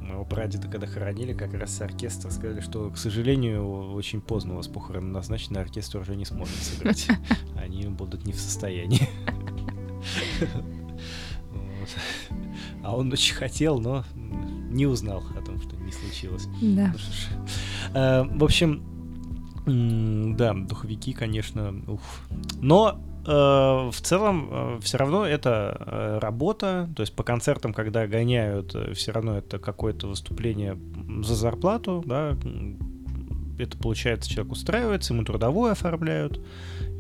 моего прадеда, когда хоронили, как раз оркестр сказали, что, к сожалению, очень поздно у вас похороны назначены, оркестр уже не сможет сыграть. <laughs> Они будут не в состоянии. <laughs> А он очень хотел, но не узнал о том, что не случилось. Да. Ну, э, в общем, да, духовики, конечно, уф. Но э, в целом э, все равно это работа, то есть по концертам, когда гоняют, все равно это какое-то выступление за зарплату, да, это получается, человек устраивается, ему трудовое оформляют,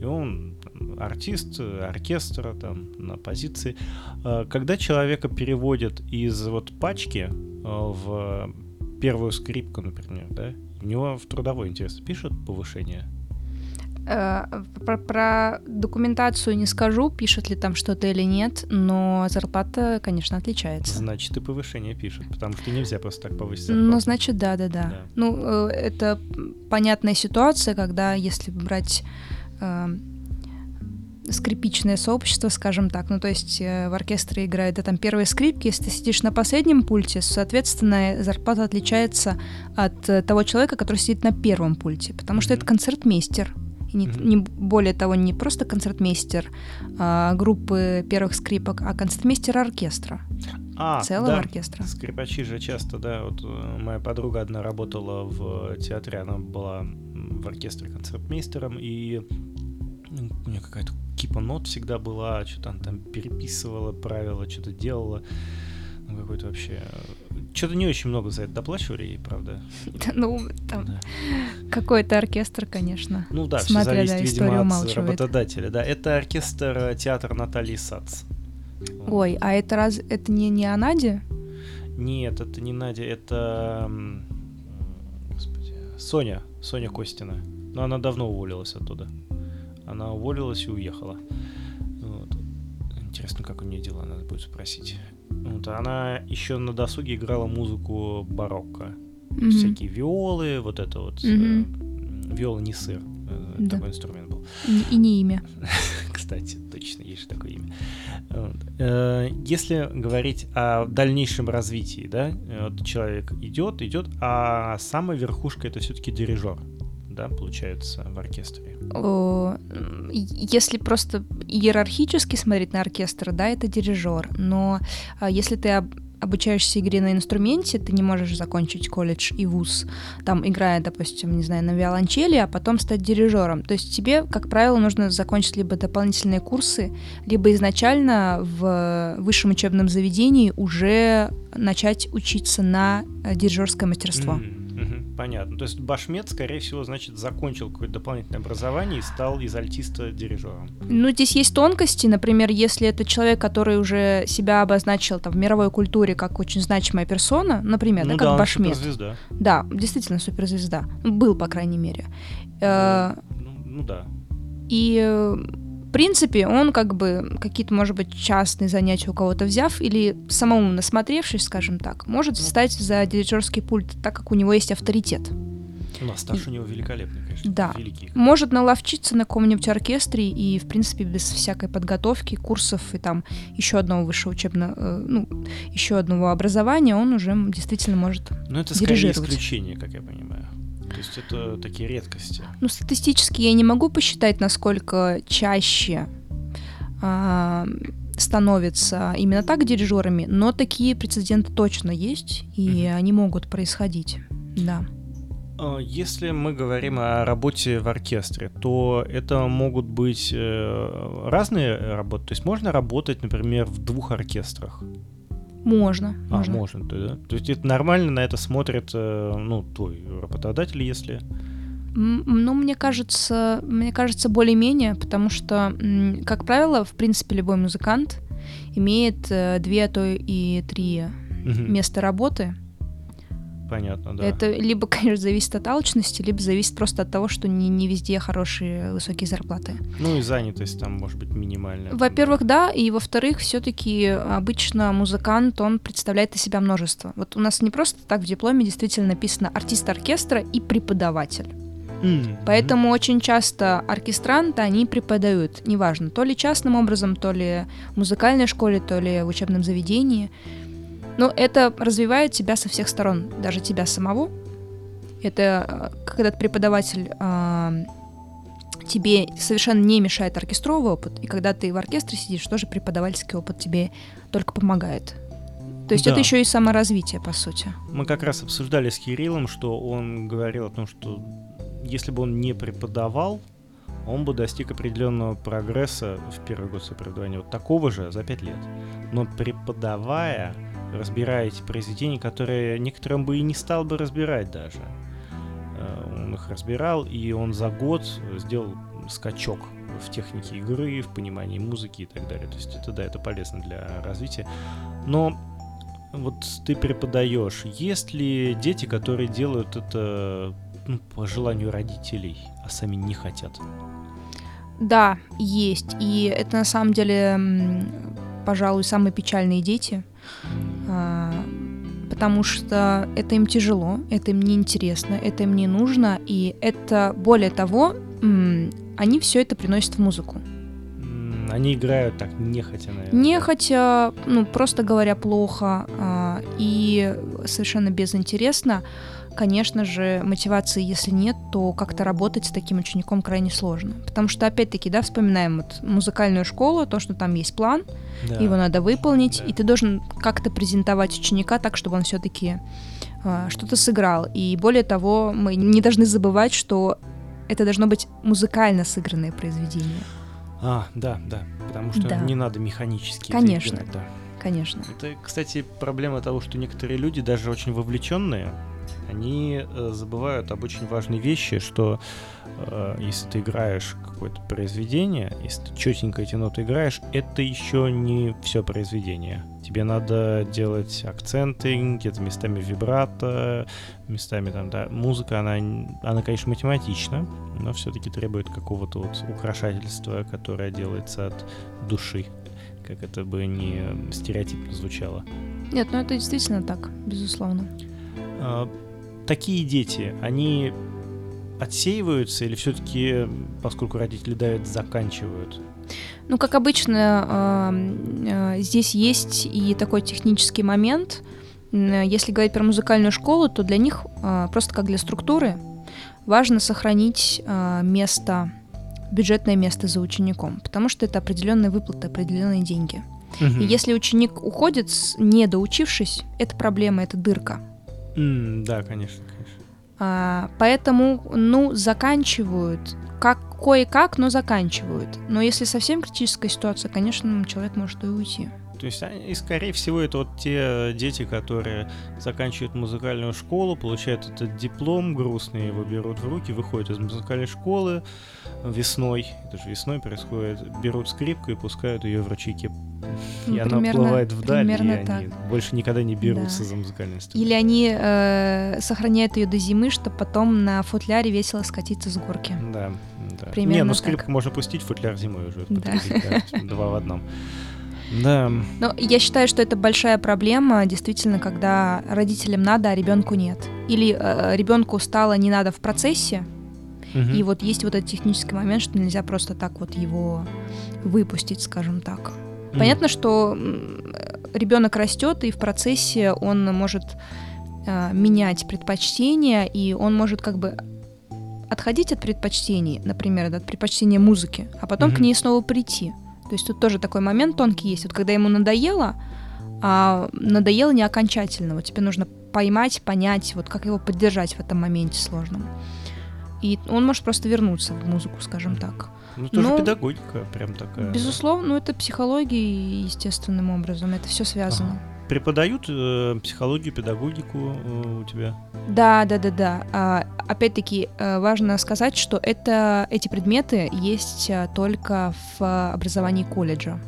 и он артист, оркестра там на позиции. Э, когда человека переводят из вот пачки э, в первую скрипку, например, да, у него в трудовой интерес пишут повышение? Э, про, про документацию не скажу, пишут ли там что-то или нет, но зарплата, конечно, отличается. Значит, и повышение пишут, потому что нельзя просто так повысить зарплату. Ну, значит, да, да, да. да. Ну, это понятная ситуация, когда, если брать скрипичное сообщество, скажем так. Ну, то есть э, в оркестре играют да, там первые скрипки. Если ты сидишь на последнем пульте, соответственно, зарплата отличается от э, того человека, который сидит на первом пульте, потому что это концертмейстер. И не, не более того, не просто концертмейстер а, группы первых скрипок, а концертмейстер оркестра. А, целого да. оркестра. Скрипачи же часто, да, вот э, моя подруга одна работала в театре, она была в оркестре концертмейстером, и у меня какая-то кипа нот всегда была, что-то она там переписывала правила, что-то делала. Ну, какой-то вообще... Что-то не очень много за это доплачивали ей, правда. Ну, там Да. какой-то оркестр, конечно. Ну да, все Смотря, зависит, да, видимо, от умалчивает. работодателя. Да, это оркестр э, театр Натальи Сац. Ой, а это раз это не, не о Наде? Нет, это не Надя, это... Господи, Соня, Соня Костина. Но она давно уволилась оттуда. Она уволилась и уехала. Вот. Интересно, как у нее дела, надо будет спросить. Вот, она еще на досуге играла музыку барокко. Мгм. Всякие виолы, вот это вот. э, Мгм. виола не сыр. э, Да. Такой инструмент был. И, не имя. <laughs> Кстати, точно, есть же такое имя. Э, Если говорить о дальнейшем развитии, да, э, вот человек идет, идет, а самая верхушка это все-таки дирижер, да, получается, в оркестре. Если просто иерархически смотреть на оркестр, да, это дирижер. Но а, если ты об- обучаешься игре на инструменте, ты не можешь закончить колледж и вуз, там, играя, допустим, не знаю, на виолончели, а потом стать дирижером. То есть тебе, как правило, нужно закончить либо дополнительные курсы, либо изначально в высшем учебном заведении уже начать учиться на э, дирижерское мастерство. М, мгм, Понятно. То есть Башмет, скорее всего, значит, закончил какое-то дополнительное образование и стал из альтиста дирижером. Ну, здесь есть тонкости. Например, если это человек, который уже себя обозначил там, в мировой культуре как очень значимая персона, например, ну да, как да, он Башмет. суперзвезда. Да, действительно суперзвезда. Был, по крайней мере. Э, Ну, ну да. И, э, принципе, он как бы какие-то, может быть, частные занятия у кого-то взяв или самому насмотревшись, скажем так, может Ну. встать за дирижерский пульт, так как у него есть авторитет. У нас Сташ у него великолепный, конечно. Да. Великий. может наловчиться на каком-нибудь оркестре и, в принципе, без всякой подготовки, курсов и там еще одного высшего учебного, э, ну, еще одного образования, он уже действительно может. Но это скорее исключение, как я понимаю. То есть это такие редкости. Ну, статистически я не могу посчитать, насколько чаще а, становятся именно так дирижерами, но такие прецеденты точно есть, и Мгм. они могут происходить. Да. А, Если мы говорим о работе в оркестре, то это могут быть э, разные работы. То есть можно работать, например, в двух оркестрах. Можно. А, можно. можно, то, да? То есть это нормально на это смотрит, э, ну, твой работодатель, если... Ну, мне кажется, мне кажется, более-менее, потому что, как правило, в принципе, любой музыкант имеет э, две, а то и три Мгм. места работы. Понятно, да. Это либо, конечно, зависит от алчности, либо зависит просто от того, что не, не везде хорошие высокие зарплаты. Ну и занятость там может быть минимальная. Во-первых, да, и во-вторых, все-таки обычно музыкант, он представляет из себя множество. Вот у нас не просто так в дипломе действительно написано артист оркестра и преподаватель. М, Поэтому очень часто оркестранты, они преподают, неважно, то ли частным образом, то ли в музыкальной школе, то ли в учебном заведении. Но это развивает тебя со всех сторон, даже тебя самого. Это э, когда преподаватель а, тебе совершенно не мешает оркестровый опыт, и когда ты в оркестре сидишь, тоже преподавательский опыт тебе только помогает. То есть Да. это еще и саморазвитие, по сути. Мы как раз обсуждали с Кириллом, что он говорил о том, что если бы он не преподавал, он бы достиг определенного прогресса в первый год своего преподавания, вот такого же за пять лет. Но преподавая, разбирая эти произведения, которые некоторым бы и не стал бы разбирать даже. Э, Он их разбирал, и он за год сделал скачок в технике игры, в понимании музыки и так далее. То есть это да, это полезно для развития. Но вот ты преподаешь, есть ли дети, которые делают это ну, по желанию родителей, а сами не хотят? Да, есть. И это на самом деле, пожалуй, самые печальные дети, потому что это им тяжело, это им неинтересно, это им не нужно, и это, более того, они все это приносят в музыку. Они играют так нехотя, наверное. Нехотя, ну, просто говоря плохо а, и совершенно безинтересно, конечно же, мотивации, если нет, то как-то работать с таким учеником крайне сложно. Потому что, опять-таки, да, вспоминаем вот музыкальную школу, то, что там есть план, Да. его надо выполнить, Да. и ты должен как-то презентовать ученика так, чтобы он все-таки что-то сыграл. И более того, мы не должны забывать, что это должно быть музыкально сыгранное произведение. А, да, да, потому что Да. не надо механически это Конечно. играть, да. Конечно. Это, кстати, проблема того, что некоторые люди, даже очень вовлеченные, они э, забывают об очень важной вещи, что э, если ты играешь какое-то произведение, если ты четенько эти ноты играешь, это еще не все произведение. Тебе надо делать акценты, где-то местами вибрато, местами там, да. Музыка, она, она конечно, математична, но все-таки требует какого-то вот украшательства, которое делается от души как это бы не стереотипно звучало. Нет, ну это действительно так, безусловно. Такие дети, они отсеиваются или все-таки, поскольку родители давят, заканчивают? Ну, как обычно, эм, э, здесь есть и такой технический момент. М, Если говорить про музыкальную школу, то для них, э, просто как для структуры, важно сохранить э, место, бюджетное место за учеником, потому что это определенные выплаты, определенные деньги. И если ученик уходит, не доучившись, это проблема, это дырка. М, Да, конечно, конечно. А, поэтому, ну, заканчивают. Как кое-как, но заканчивают. Но если совсем критическая ситуация, конечно, человек может и уйти. То есть, они- и скорее всего, это вот те дети, которые заканчивают музыкальную школу, получают этот диплом грустный, его берут в руки, выходят из музыкальной школы весной, это же весной происходит, берут скрипку и пускают ее в ручейки. Ну, И она примерно- уплывает вдаль, и они так. больше никогда не берутся Да. за музыкальный инструмент. Или они э, сохраняют ее до зимы, чтобы потом на футляре весело скатиться с горки. Да, да. Примерно Не, ну так. скрипку можно пустить, футляр зимой уже. Да. да, Два в одном. Да, Но я считаю, что это большая проблема, действительно, когда родителям надо, а ребенку нет. Или ребенку стало не надо в процессе, мгм. и вот есть вот этот технический момент, что нельзя просто так вот его выпустить, скажем так. М. Понятно, что ребенок растет, и в процессе он может э, менять предпочтения, и он может как бы отходить от предпочтений, например, от предпочтения музыки, а потом Мгм. к ней снова прийти. То есть тут тоже такой момент тонкий есть. Вот когда ему надоело, а надоело не окончательно, вот тебе нужно поймать, понять, вот как его поддержать в этом моменте сложном. И он может просто вернуться в музыку, скажем так. Ну, тоже Ну, педагогика прям такая. Безусловно, ну это психология естественным образом, это все связано. Преподают э, психологию, педагогику э, у тебя? Да, да, да, да. А, опять-таки э, важно сказать, что это эти предметы есть а, только в образовании колледжа.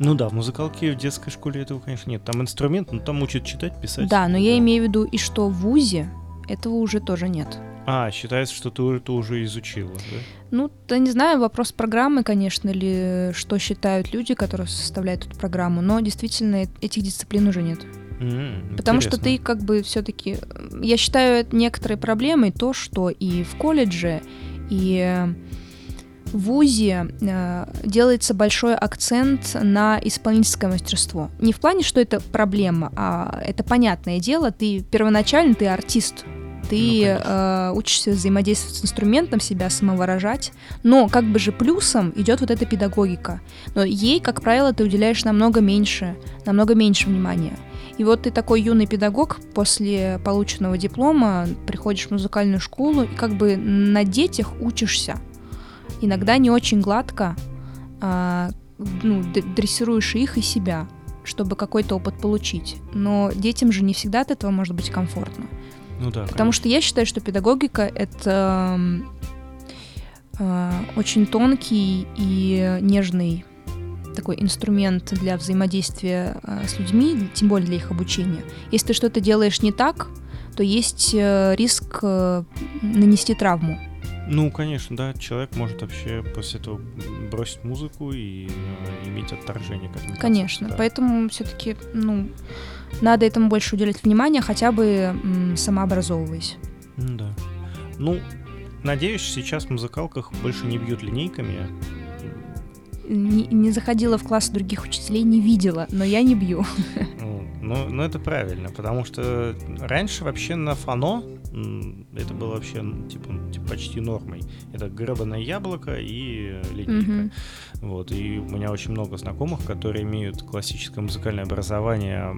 Ну да, в музыкалке в детской школе этого, конечно, нет. Там инструмент, но там учат читать, писать. Да, но я имею в виду и что в ВУЗе этого уже тоже нет. А, считается, что ты это уже изучила, да? Ну, да не знаю, вопрос программы, конечно, или что считают люди, которые составляют эту программу, но действительно э- этих дисциплин уже нет. М, Потому что интересно. ты как бы все-таки... Я считаю некоторой проблемой то, что и в колледже, и э, в ВУЗе э, делается большой акцент на исполнительское мастерство. Не в плане, что это проблема, а это понятное дело. Ты первоначально ты артист. Ну, Ты конечно. э, учишься взаимодействовать с инструментом, себя самовыражать, но как бы же плюсом идет вот эта педагогика. Но ей, как правило, ты уделяешь намного меньше, намного меньше внимания. И вот ты такой юный педагог, после полученного диплома приходишь в музыкальную школу и как бы на детях учишься. Иногда не очень гладко, а, ну, дрессируешь их и себя, чтобы какой-то опыт получить. Но детям же не всегда от этого может быть комфортно. Ну да, Потому что я считаю, что педагогика это м, э, очень тонкий и нежный такой инструмент для взаимодействия э, с людьми, тем более для их обучения. Если ты что-то делаешь не так, то есть э, риск э, нанести травму. Ну, конечно, да, человек может вообще после этого бросить музыку и э, иметь отторжение к этому. Конечно. да. Поэтому все-таки, ну, надо этому больше уделять внимание, хотя бы м, самообразовываясь. Да. Ну, надеюсь, сейчас в музыкалках больше не бьют линейками. Не, не заходила в класс других учителей, не видела, но я не бью. Ну, Ну, ну, это правильно, потому что раньше вообще на фано это было вообще типа, типа почти нормой. Это гребаное яблоко и линейка. Мгм. Вот, и у меня очень много знакомых, которые имеют классическое музыкальное образование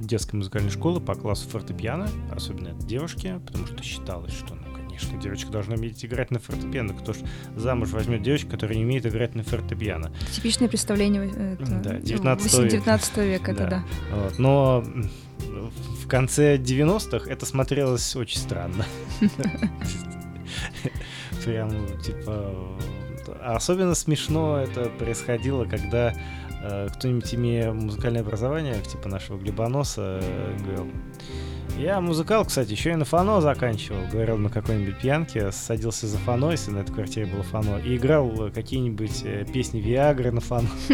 детской музыкальной школы по классу фортепиано, особенно это девушки, потому что считалось, что, ну, конечно, девочка должна уметь играть на фортепиано. Кто ж замуж возьмет девочку, которая не умеет играть на фортепиано? Типичное представление э, это, Да, 19 века. 19 века, это да. Вот. Но в конце 90-х это смотрелось очень странно. <laughs> Прям, типа... Особенно смешно это происходило, когда э, кто-нибудь, имея музыкальное образование, типа нашего Глебоноса, э, говорил, я музыкал, кстати, еще и на фано заканчивал. Говорил на какой-нибудь пьянке, садился за фано, если на этой квартире было фано, и играл какие-нибудь э, песни Виагры на фано. <laughs>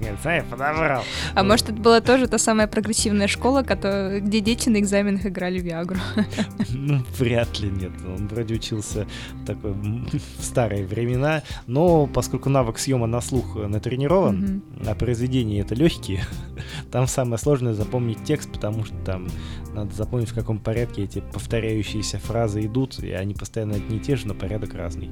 Говорит, я подобрал. А может, это была тоже та самая прогрессивная школа, где дети на экзаменах играли Виагру? <laughs> Ну, вряд ли нет. Он вроде учился такой в старые времена, но поскольку навык съема на слух натренирован, а произведения это легкие, <laughs> там самое сложное запомнить текст, потому что там надо запомнить, в каком порядке эти повторяющиеся фразы идут, и они постоянно одни и те же, но порядок разный.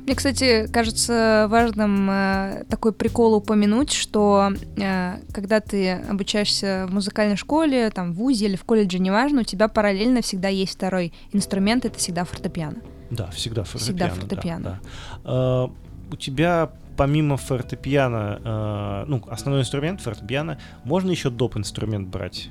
Мне, кстати, кажется важным э, такой прикол упомянуть, что э, когда ты обучаешься в музыкальной школе, там, в ВУЗе или в колледже, неважно, у тебя параллельно всегда есть второй инструмент, это всегда фортепиано. Да, всегда фортепиано. Всегда фортепиано. Да, да. А, у тебя помимо фортепиано, э, ну, основной инструмент фортепиано, можно еще доп. инструмент брать?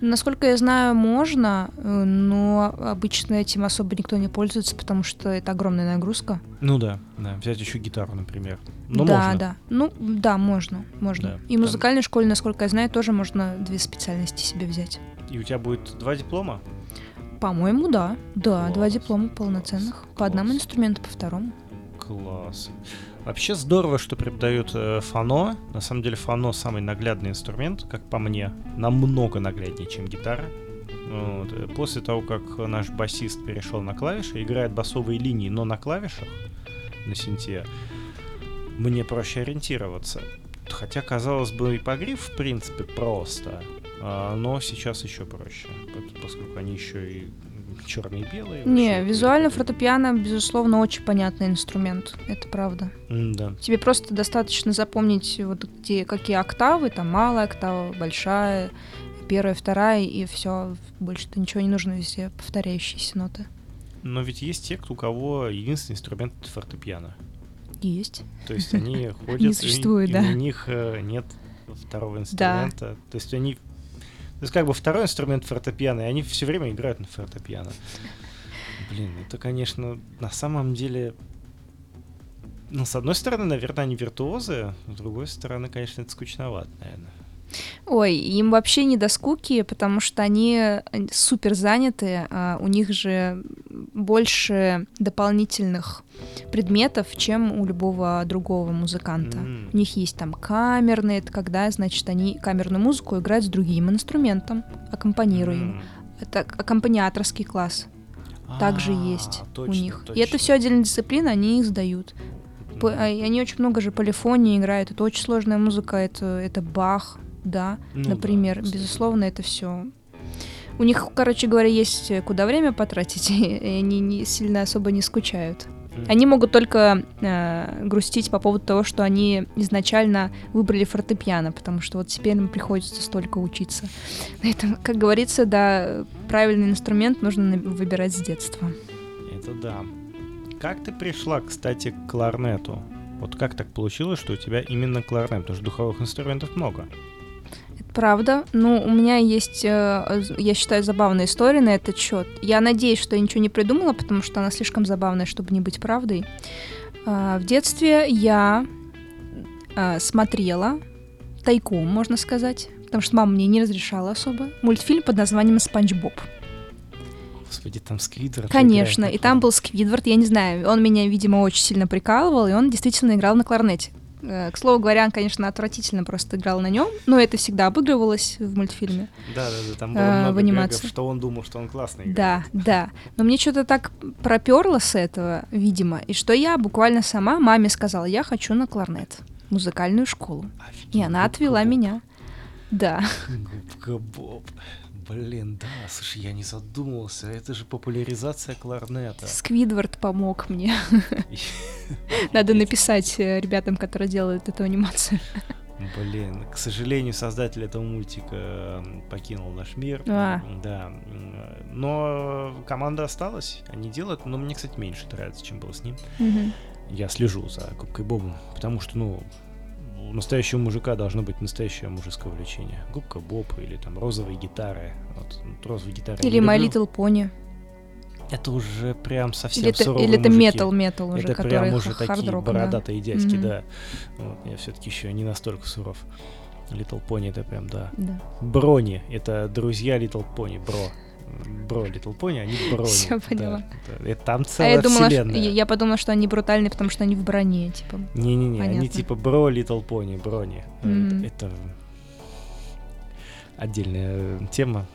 Насколько я знаю, можно, э, но обычно этим особо никто не пользуется, потому что это огромная нагрузка. Ну да, да. Взять еще гитару, например. Но да, можно. да. Ну да, можно, можно. Да, И в музыкальной школе, насколько я знаю, тоже можно две специальности себе взять. И у тебя будет два диплома? По-моему, да. Да, Класс. два диплома полноценных. Класс. По одному инструменту, по второму. Класс. Вообще здорово, что преподают э, фано. На самом деле фано самый наглядный инструмент, как по мне. Намного нагляднее, чем гитара. Вот. Э, после того, как наш басист перешел на клавиши, играет басовые линии, но на клавишах, на синте, мне проще ориентироваться. Хотя, казалось бы, и по гриф, в принципе, просто. А, но сейчас еще проще, поскольку они еще и черные и белые. Не, визуально фортепиано, безусловно, очень понятный инструмент. Это правда. Mm, да. Тебе просто достаточно запомнить, вот где какие октавы, там малая октава, большая, первая, вторая, и все. Больше-то ничего не нужно, везде повторяющиеся ноты. Но ведь есть те, у кого единственный инструмент это фортепиано. Есть. То есть <laughs> они ходят, не существует, и, да. и у них э, нет второго инструмента. Да. То есть они то есть как бы второй инструмент фортепиано, и они все время играют на фортепиано. Блин, это, конечно, на самом деле... Ну, с одной стороны, наверное, они виртуозы, с другой стороны, конечно, это скучновато, наверное. Ой, им вообще не до скуки, потому что они э, супер заняты, а у них же больше дополнительных предметов, чем у любого другого музыканта. Mm. У них есть там камерные, это когда, значит, они камерную музыку играют с другим инструментом, аккомпанируем. Mm. Это аккомпаниаторский класс. Также а, есть точно, у них. Точно. И это все отдельная дисциплина, они их сдают. Mm. Они очень много же полифонии играют. Это очень сложная музыка. Это, это Бах, да, ну, например, да, безусловно, это все. У них, короче говоря, есть куда время потратить, <laughs> и они не сильно особо не скучают. Они могут только э, грустить по поводу того, что они изначально выбрали фортепиано, потому что вот теперь им приходится столько учиться. <laughs> Это, как говорится, да, правильный инструмент нужно выбирать с детства. Это да. Как ты пришла, кстати, к кларнету? Вот как так получилось, что у тебя именно кларнет? Потому что духовых инструментов много. Правда. Ну, у меня есть, э, я считаю, забавная история на этот счет. Я надеюсь, что я ничего не придумала, потому что она слишком забавная, чтобы не быть правдой. А, в детстве я а, смотрела тайком, можно сказать, потому что мама мне не разрешала особо, мультфильм под названием «Спанч Боб». Господи, там Сквидвард. Конечно, и там был Сквидвард, я не знаю, он меня, видимо, очень сильно прикалывал, и он действительно играл на кларнете. Э, к слову говоря, он, конечно, отвратительно просто играл на нем, но это всегда обыгрывалось в мультфильме. Да, да, да, там было а, много в анимации. Гэгов, что он думал, что он классный играет. Да, да. Но мне что-то так проперло с этого, видимо, и что я буквально сама маме сказала, я хочу на кларнет, музыкальную школу. Офигеть, и она отвела меня. Да. Губка Боб. Блин, да, слушай, я не задумывался, это же популяризация кларнета. Сквидвард помог мне. <laughs> Надо написать э, ребятам, которые делают эту анимацию. Блин, к сожалению, создатель этого мультика покинул наш мир. А. Да. Но команда осталась, они делают, но мне, кстати, меньше нравится, чем было с ним. Мгм. Я слежу за Губкой Бобом, потому что, ну, у настоящего мужика должно быть настоящее мужеское увлечение. Губка Боб или там розовые гитары. Вот, ну, розовые гитары Или My люблю. Little Pony. Это уже прям совсем Или это, суровые или это мужики. метал метал уже, Это прям уже такие хард-рок, да. бородатые дядьки, Мгм. да. Вот, я все-таки еще не настолько суров. Little Pony это прям, да. Да. Брони, это друзья Little Pony, бро. Бро Little Pony, они брони. Да. поняла. Это, это там А целая я думала, что, вселенная. я, я подумала, что они брутальные, потому что они в броне, типа. Не-не-не, они типа бро Little Pony, брони. Мгм. Это, это отдельная тема.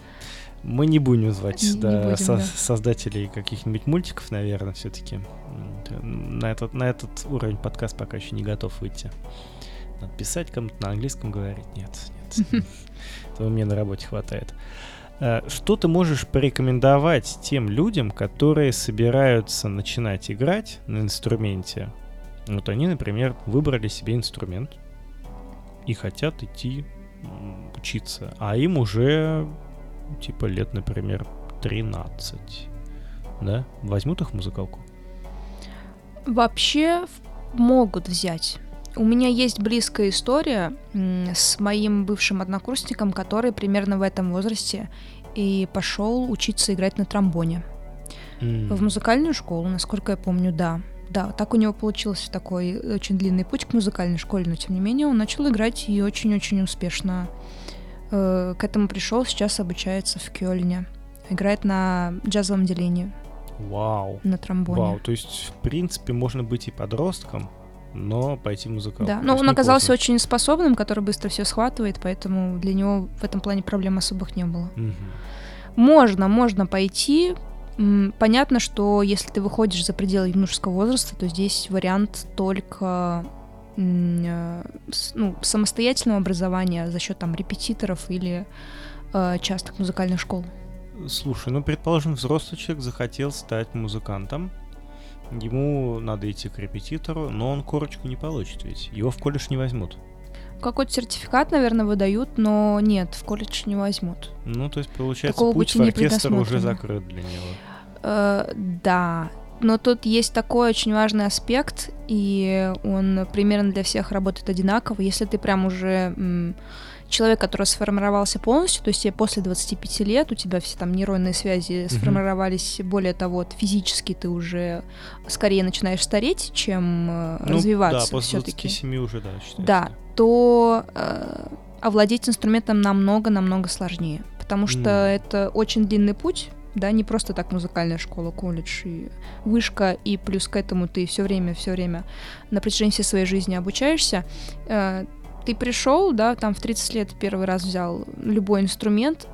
Мы не будем звать Не будем, со- да. создателей каких-нибудь мультиков, наверное, все-таки. На этот, на этот уровень подкаст пока еще не готов выйти. Надо писать кому-то на английском говорить. Нет, нет. <laughs> Этого мне на работе хватает. Что ты можешь порекомендовать тем людям, которые собираются начинать играть на инструменте? Вот они, например, выбрали себе инструмент и хотят идти учиться, а им уже типа лет, например, 13. Да? Возьмут их музыкалку? Вообще могут взять. У меня есть близкая история с моим бывшим однокурсником, который примерно в этом возрасте и пошел учиться играть на тромбоне. В музыкальную школу, насколько я помню, да. Да, так у него получился такой очень длинный путь к музыкальной школе, но тем не менее он начал играть и очень-очень успешно э, к этому пришел, сейчас обучается в Кёльне. Играет на джазовом делении, Вау. на тромбоне. Вау, то есть, в принципе, можно быть и подростком, но пойти в музыкалку. Да, но он оказался поздно. очень способным, который быстро все схватывает, поэтому для него в этом плане проблем особых не было. Мгм. Можно, можно пойти. Понятно, что если ты выходишь за пределы юношеского возраста, то здесь вариант только э, ну, самостоятельного образования за счет там репетиторов или э, частных музыкальных школ. Слушай, ну, предположим, взрослый человек захотел стать музыкантом, ему надо идти к репетитору, но он корочку не получит ведь, его в колледж не возьмут. Какой-то сертификат, наверное, выдают, но нет, в колледж не возьмут. Ну, то есть, получается, Такого путь в оркестр уже закрыт для него. Э, да, но тут есть такой очень важный аспект, и он примерно для всех работает одинаково. Если ты прям уже человек, который сформировался полностью, то есть после 25 лет у тебя все там нейронные связи сформировались, более того, вот физически ты уже скорее начинаешь стареть, чем э, Ну, развиваться Да, после все-таки. 27 уже, да, считается. Да, то э, овладеть инструментом намного-намного сложнее, потому что М. это очень длинный путь, да, не просто так музыкальная школа, колледж и вышка, и плюс к этому ты все время, все время на протяжении всей своей жизни обучаешься. Э, ты пришел, да, там в 30 лет первый раз взял любой инструмент,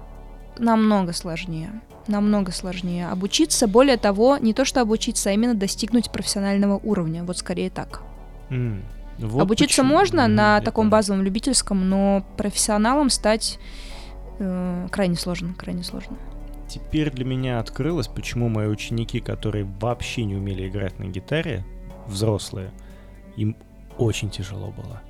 намного сложнее. Намного сложнее обучиться. Более того, не то что обучиться, а именно достигнуть профессионального уровня. Вот скорее так. М, вот Обучиться почему. можно Мгм, на таком понял. базовом любительском, но профессионалом стать э, крайне сложно, крайне сложно. Теперь для меня открылось, почему мои ученики, которые вообще не умели играть на гитаре, взрослые, им очень тяжело было.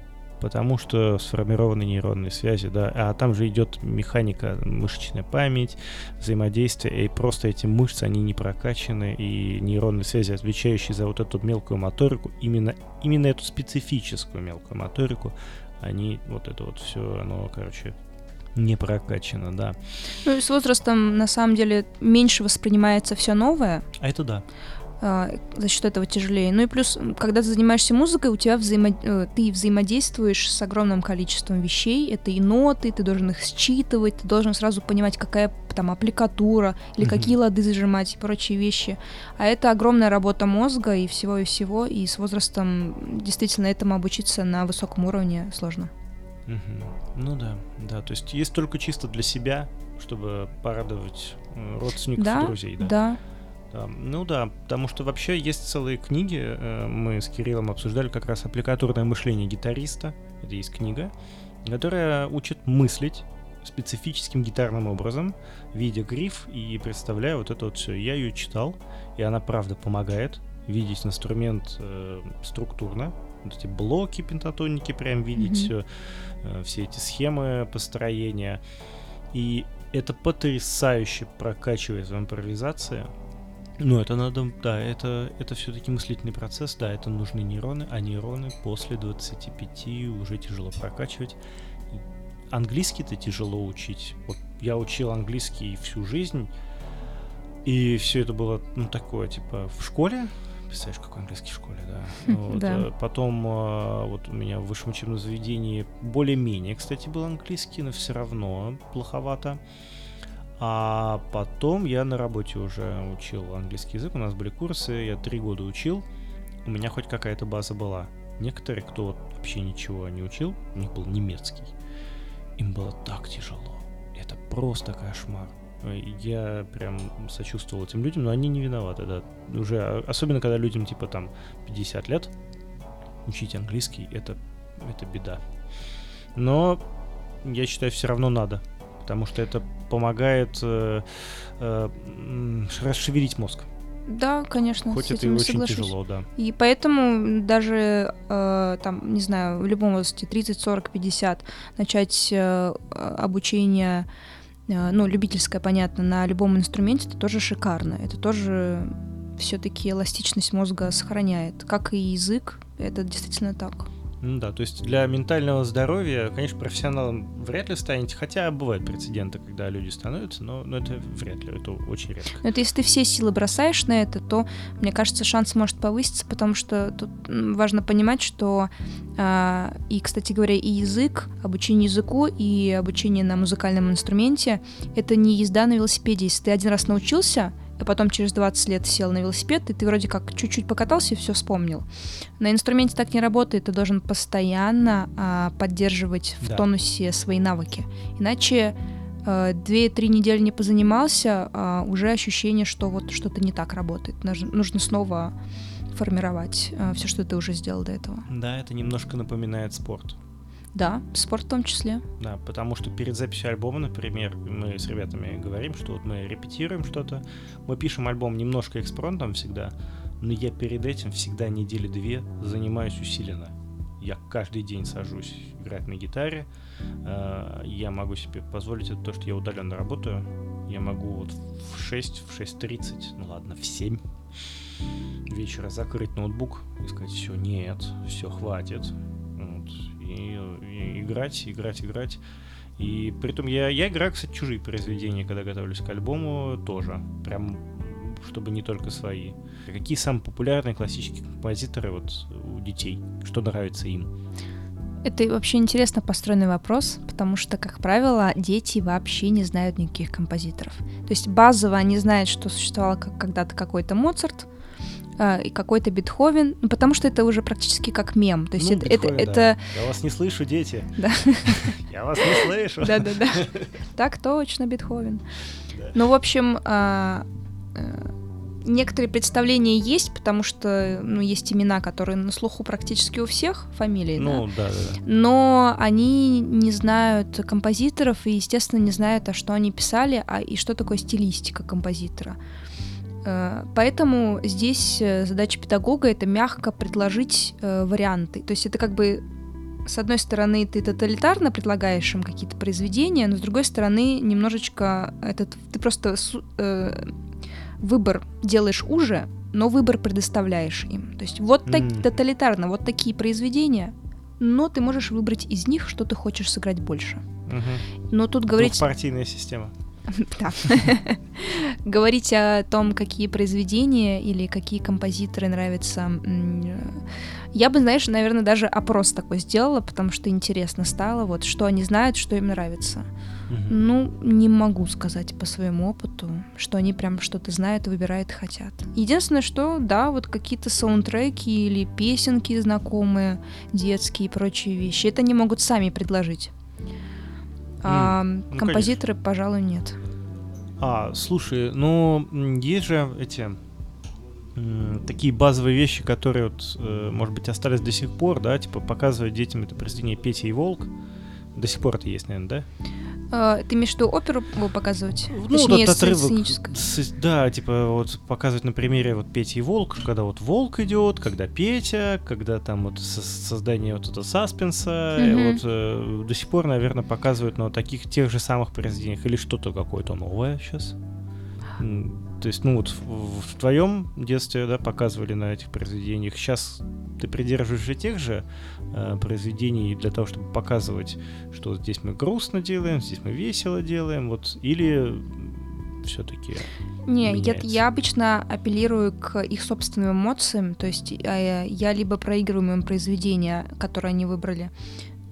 Потому что сформированы нейронные связи, да, а там же идет механика, мышечная память, взаимодействие, и просто эти мышцы, они не прокачаны, и нейронные связи, отвечающие за вот эту мелкую моторику, именно, именно эту специфическую мелкую моторику, они, вот это вот все, оно, короче, не прокачано, да. Ну и с возрастом, на самом деле, меньше воспринимается все новое, А это да. А, за счет этого тяжелее. Ну и плюс, когда ты занимаешься музыкой, у тебя взаимо... э, ты взаимодействуешь с огромным количеством вещей. Это и ноты, ты должен их считывать, ты должен сразу понимать, какая там аппликатура, или Мгм. какие лады зажимать и прочие вещи. А это огромная работа мозга и всего и всего, и с возрастом действительно этому обучиться на высоком уровне сложно. Мгм. Ну да, да. То есть есть только чисто для себя, чтобы порадовать э, родственников и Да, друзей, да. Да. Да, Ну да, потому что вообще есть целые книги. э, Мы с Кириллом обсуждали как раз аппликатурное мышление гитариста. Это есть книга, которая учит мыслить специфическим гитарным образом, видя гриф и представляя вот это вот все. Я ее читал, и она правда помогает видеть инструмент э, структурно, вот эти блоки пентатоники, прям видеть все, э, все эти схемы построения. И это потрясающе прокачивает в импровизации. Ну, это надо, да, это, это все-таки мыслительный процесс, да, это нужны нейроны, а нейроны после 25 уже тяжело прокачивать. Английский-то тяжело учить. Вот я учил английский всю жизнь, и все это было, ну, такое, типа, в школе, представляешь, какой английский в школе, да. <laughs> Вот, Да. э, Потом э, вот у меня в высшем учебном заведении более-менее, кстати, был английский, но все равно плоховато. А потом я на работе уже учил английский язык, у нас были курсы, я три года учил, у меня хоть какая-то база была. Некоторые, кто вообще ничего не учил, у них был немецкий, им было так тяжело. Это просто кошмар. Я прям сочувствовал этим людям, но они не виноваты, да. Уже, а- особенно когда людям типа там 50 лет, учить английский это, это беда. Но я считаю, все равно надо, потому что это помогает э, э, расшевелить мозг. Да, конечно, Хоть с это и очень соглашусь. тяжело, да. И поэтому даже, э, там, не знаю, в любом возрасте, 30, 40, 50, начать э, обучение, э, ну, любительское, понятно, на любом инструменте, это тоже шикарно. Это тоже все-таки эластичность мозга сохраняет. Как и язык, это действительно так. Ну да, то есть для ментального здоровья, конечно, профессионалом вряд ли станете, хотя бывают прецеденты, когда люди становятся, но, но это вряд ли, это очень редко. Но это если ты все силы бросаешь на это, то, мне кажется, шанс может повыситься, потому что тут важно понимать, что а, и, кстати говоря, и язык, обучение языку и обучение на музыкальном инструменте — это не езда на велосипеде. Если ты один раз научился, а потом через 20 лет сел на велосипед, и ты вроде как чуть-чуть покатался и все вспомнил. На инструменте так не работает, ты должен постоянно а, поддерживать в Да. тонусе свои навыки. Иначе э, две-три недели не позанимался, а уже ощущение, что вот что-то не так работает. Нужно, нужно снова формировать все, что ты уже сделал до этого. Да, это немножко напоминает спорт. Да, спорт в том числе. Да, потому что перед записью альбома, например, мы с ребятами говорим, что вот мы репетируем что-то, мы пишем альбом немножко экспромтом всегда, но я перед этим всегда недели две занимаюсь усиленно. Я каждый день сажусь играть на гитаре. э, Я могу себе позволить это то, что я удаленно работаю. Я могу вот в 6, в 6.30, ну ладно, в 7 вечера закрыть ноутбук и сказать, все, нет, все, хватит. И, и играть, играть, играть. И при этом я, я играю, кстати, чужие произведения, когда готовлюсь к альбому, тоже. Прям, чтобы не только свои. Какие самые популярные классические композиторы вот у детей? Что нравится им? Это вообще интересно построенный вопрос, потому что, как правило, дети вообще не знают никаких композиторов. То есть базово они знают, что существовал когда-то какой-то Моцарт, э, и какой-то Бетховен, ну, потому что это уже практически как мем. То есть Ну, это, это, Бетховен, да. это Я вас не слышу, дети. Да. <laughs> Я вас не слышу. Да-да-да. <laughs> Так точно, Бетховен. Ну, в общем, а, э, некоторые представления есть, потому что, ну, есть имена, которые на слуху практически у всех фамилий, да. Ну, да, да, да. Но они не знают композиторов и, естественно, не знают, а что они писали, а и что такое стилистика композитора. Э, Поэтому здесь э, задача педагога это мягко предложить э, варианты. То есть это как бы с одной стороны ты тоталитарно предлагаешь им какие-то произведения, но с другой стороны немножечко этот ты просто э, выбор делаешь уже, но выбор предоставляешь им. То есть вот так Мгм. тоталитарно, вот такие произведения, но ты можешь выбрать из них, что ты хочешь сыграть больше. Мгм. Но тут говорить, Двухпартийная система. <laughs> да. <laughs> говорить о том, какие произведения или какие композиторы нравятся, я бы, знаешь, наверное, даже опрос такой сделала, потому что интересно стало, вот что они знают, что им нравится. Ну, не могу сказать по своему опыту, что они прям что-то знают, выбирают хотят. Единственное, что, да, вот какие-то саундтреки или песенки знакомые, детские и прочие вещи, это они могут сами предложить. А ну, композиторы, пожалуй, нет. А, слушай, ну, есть же эти такие базовые вещи, которые, вот, э, может быть, остались до сих пор, да, типа показывать детям это произведение Петя и Волк. До сих пор это есть, наверное, да? Э, ты имеешь в виду оперу показывать? Ну, Точнее, вот отрывок, с- да, типа вот показывать на примере вот Петя и Волк, когда вот Волк идет, когда Петя, когда там вот со- создание вот этого саспенса, Мгм. вот э, до сих пор, наверное, показывают на вот таких тех же самых произведениях или что-то какое-то новое сейчас. То есть, ну вот в, в твоем детстве, да, показывали на этих произведениях. Сейчас ты придерживаешься тех же э, произведений для того, чтобы показывать, что здесь мы грустно делаем, здесь мы весело делаем, вот, или все-таки Не, я, я обычно апеллирую к их собственным эмоциям, то есть э, я либо проигрываю им произведение, которое они выбрали,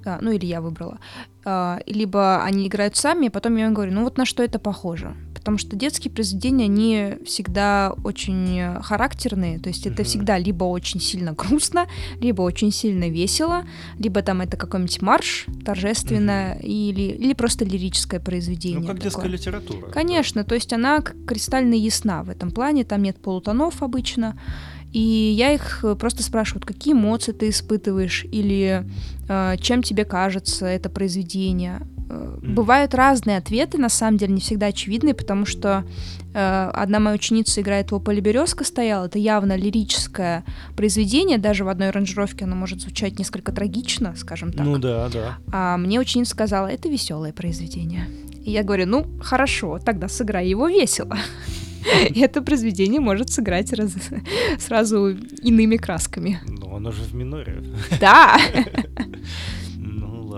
а, ну или я выбрала, а, либо они играют сами, и потом я им говорю, ну вот на что это похоже. Потому что детские произведения, они всегда очень э, характерные, то есть это Мгм. всегда либо очень сильно грустно, либо очень сильно весело, либо там это какой-нибудь марш торжественное, или, или просто лирическое произведение. ну, как детская такое. литература. Конечно, то есть она кристально ясна в этом плане, там нет полутонов обычно. И я их э, просто спрашиваю, какие эмоции ты испытываешь, или э, чем тебе кажется это произведение. Бывают разные ответы, на самом деле, не всегда очевидные, потому что э, одна моя ученица играет «Во поле березка стояла», это явно лирическое произведение, даже в одной аранжировке оно может звучать несколько трагично, скажем так. Ну да, да. А мне ученица сказала, это веселое произведение. И я говорю, ну, хорошо, тогда сыграй его весело. <laughs> И это произведение может сыграть раз- сразу иными красками. Ну, оно же в миноре. Да! <laughs>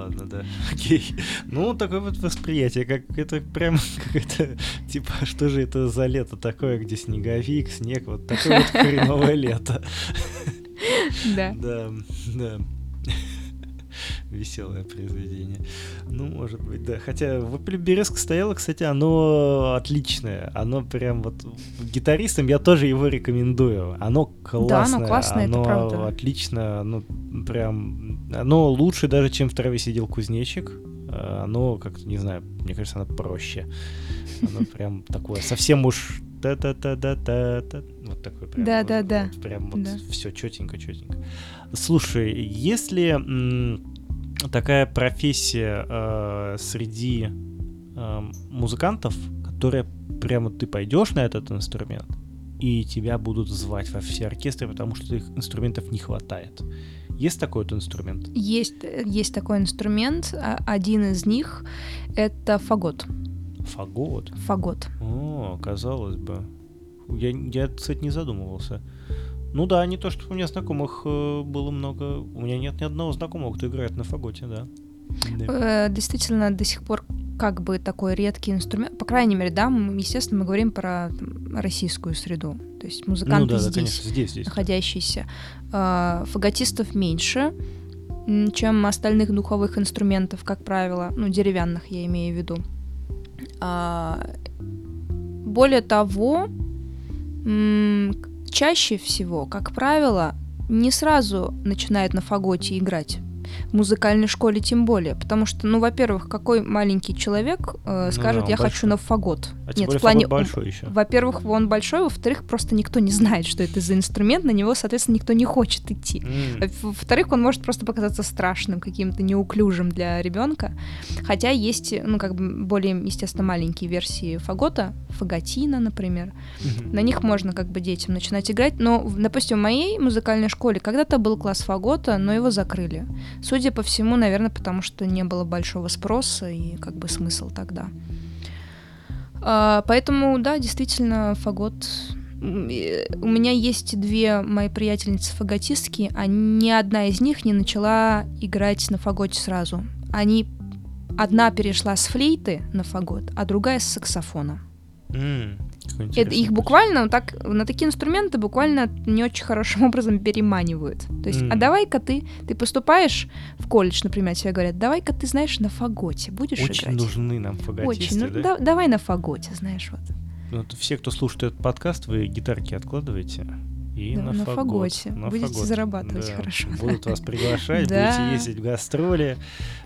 Ладно, да. <laughs> Окей. Ну, такое вот восприятие, как это прям <laughs> какое-то, типа, что же это за лето такое, где снеговик, снег, вот такое вот <laughs> хреновое лето. Да. Да, да. Веселое произведение. Ну, может быть, да. Хотя в «Опеле Березка» стояло, кстати, оно отличное. Оно прям вот... Гитаристам я тоже его рекомендую. Оно классное. классное, это оно правда. отлично. Оно прям... Оно лучше даже, чем в траве сидел кузнечик. А, Оно, как-то, не знаю, мне кажется, оно проще. Оно <laughs> прям такое совсем уж та-та-та-та-та-та. Вот такой прям. Да, вот- да, да. вот прям вот Да. все четенько, четенько. Слушай, если такая профессия э, среди э, музыкантов, которая прямо ты пойдешь на этот инструмент, и тебя будут звать во все оркестры, потому что их инструментов не хватает. Есть такой вот инструмент? Есть, есть такой инструмент, а- один из них — это фагот. Фагот. Фагот. О, казалось бы. Я, я, кстати, не задумывался. Ну да, не то, что у меня знакомых э, было много. У меня нет ни одного знакомого, кто играет на фаготе, да. Да. Э, Действительно, до сих пор как бы такой редкий инструмент. По крайней мере, да, мы, естественно, мы говорим про там, российскую среду. То есть музыканты ну да, да, здесь. конечно, здесь, здесь. да. находящиеся. А, Фаготистов меньше, чем остальных духовых инструментов, как правило, ну, деревянных я имею в виду. А, Более того, чаще всего, как правило, не сразу начинают на фаготе играть. В музыкальной школе тем более, потому что, ну, во-первых, какой маленький человек э, Ну скажет, да, он я большой. хочу на фагот. А Нет, в плане большой еще. во-первых, он большой, во-вторых, просто никто не знает, что это за инструмент, на него, соответственно, никто не хочет идти. Во-вторых, он может просто показаться страшным, каким-то неуклюжим для ребенка. Хотя есть, ну, как бы более, естественно, маленькие версии фагота, фаготина, например. На них можно как бы детям начинать играть. Но, допустим, в моей музыкальной школе когда-то был класс фагота, но его закрыли. Судя по всему, наверное, потому что не было большого спроса и как бы смысл тогда. А, поэтому, да, действительно, фагот... У меня есть две мои приятельницы фаготистки, а ни одна из них не начала играть на фаготе сразу. Они... Одна перешла с флейты на фагот, а другая с саксофона. М, Это интересный их буквально так на такие инструменты буквально не очень хорошим <laughs> образом переманивают. То есть, а М. давай-ка ты, ты поступаешь в колледж, например, тебе говорят, давай-ка ты знаешь на фаготе будешь Очень играть. нужны нам фаготисты, Очень, ну да? да- давай на фаготе, знаешь вот. Вот все, кто слушает этот подкаст, вы гитарки откладываете и Да, на, на фагот. фаготе. На Будете фагот. зарабатывать Да, хорошо. Будут вас приглашать, <laughs> будете ездить в гастроли,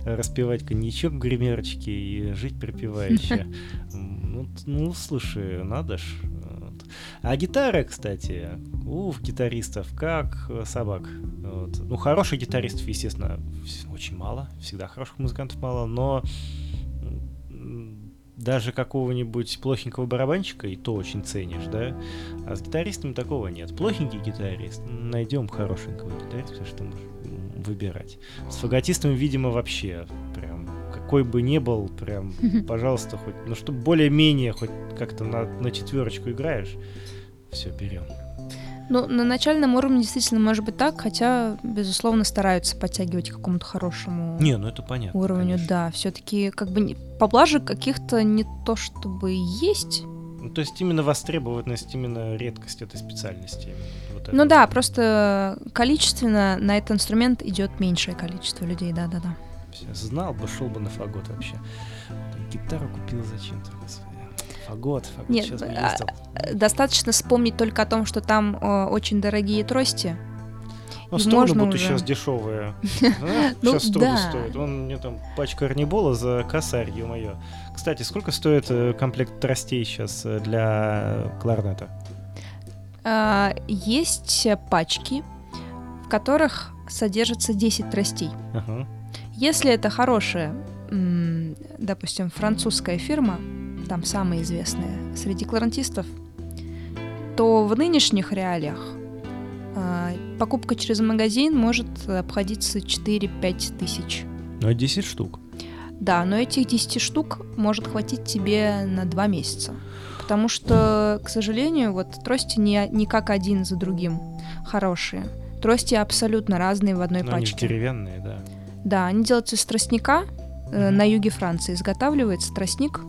распивать коньячок в гримерочке и жить припевающе. <laughs> Ну, ну, слушай, надо ж. А гитара, кстати, у гитаристов как э, собак. Вот. Ну, хороших гитаристов, естественно, очень мало. Всегда хороших музыкантов мало, но даже какого-нибудь плохенького барабанщика, и то очень ценишь, да? А с гитаристами такого нет. Плохенький гитарист, найдем хорошенького гитариста, что можем выбирать. С фаготистом, видимо, вообще какой бы ни был, прям, пожалуйста, хоть, ну, чтобы более-менее хоть как-то на, на четверочку играешь, все, берем. Ну, на начальном уровне действительно может быть так, хотя, безусловно, стараются подтягивать к какому-то хорошему не, ну это понятно, уровню. конечно. Да, все-таки как бы поблажек каких-то не то чтобы есть. Ну, то есть именно востребованность, именно редкость этой специальности. Вот ну да, просто количественно на этот инструмент идет меньшее количество людей, да-да-да. Знал бы, шел бы на фагот вообще. Гитару купил зачем-то, господи. Фагот, фагот Нет, сейчас а, достаточно вспомнить только о том, что там о, очень дорогие трости. Ну, струны будут уже... сейчас дешевые. <laughs> Ну, сейчас струны стоят. Вон мне там пачка арнибола за косарь, ё-моё. Кстати, сколько стоит э, комплект тростей сейчас э, для кларнета? А, есть пачки, в которых содержится 10 тростей. Если это хорошая, допустим, французская фирма, там самые известные среди кларнетистов, то в нынешних реалиях а, покупка через магазин может обходиться 4-5 тысяч. Ну, 10 штук. Да, но этих 10 штук может хватить тебе на 2 месяца. Потому что, к сожалению, вот трости не, не как один за другим хорошие. Трости абсолютно разные в одной но пачке. Они деревянные, да. Да, они делаются из тростника. Mm-hmm. На юге Франции изготавливается тростник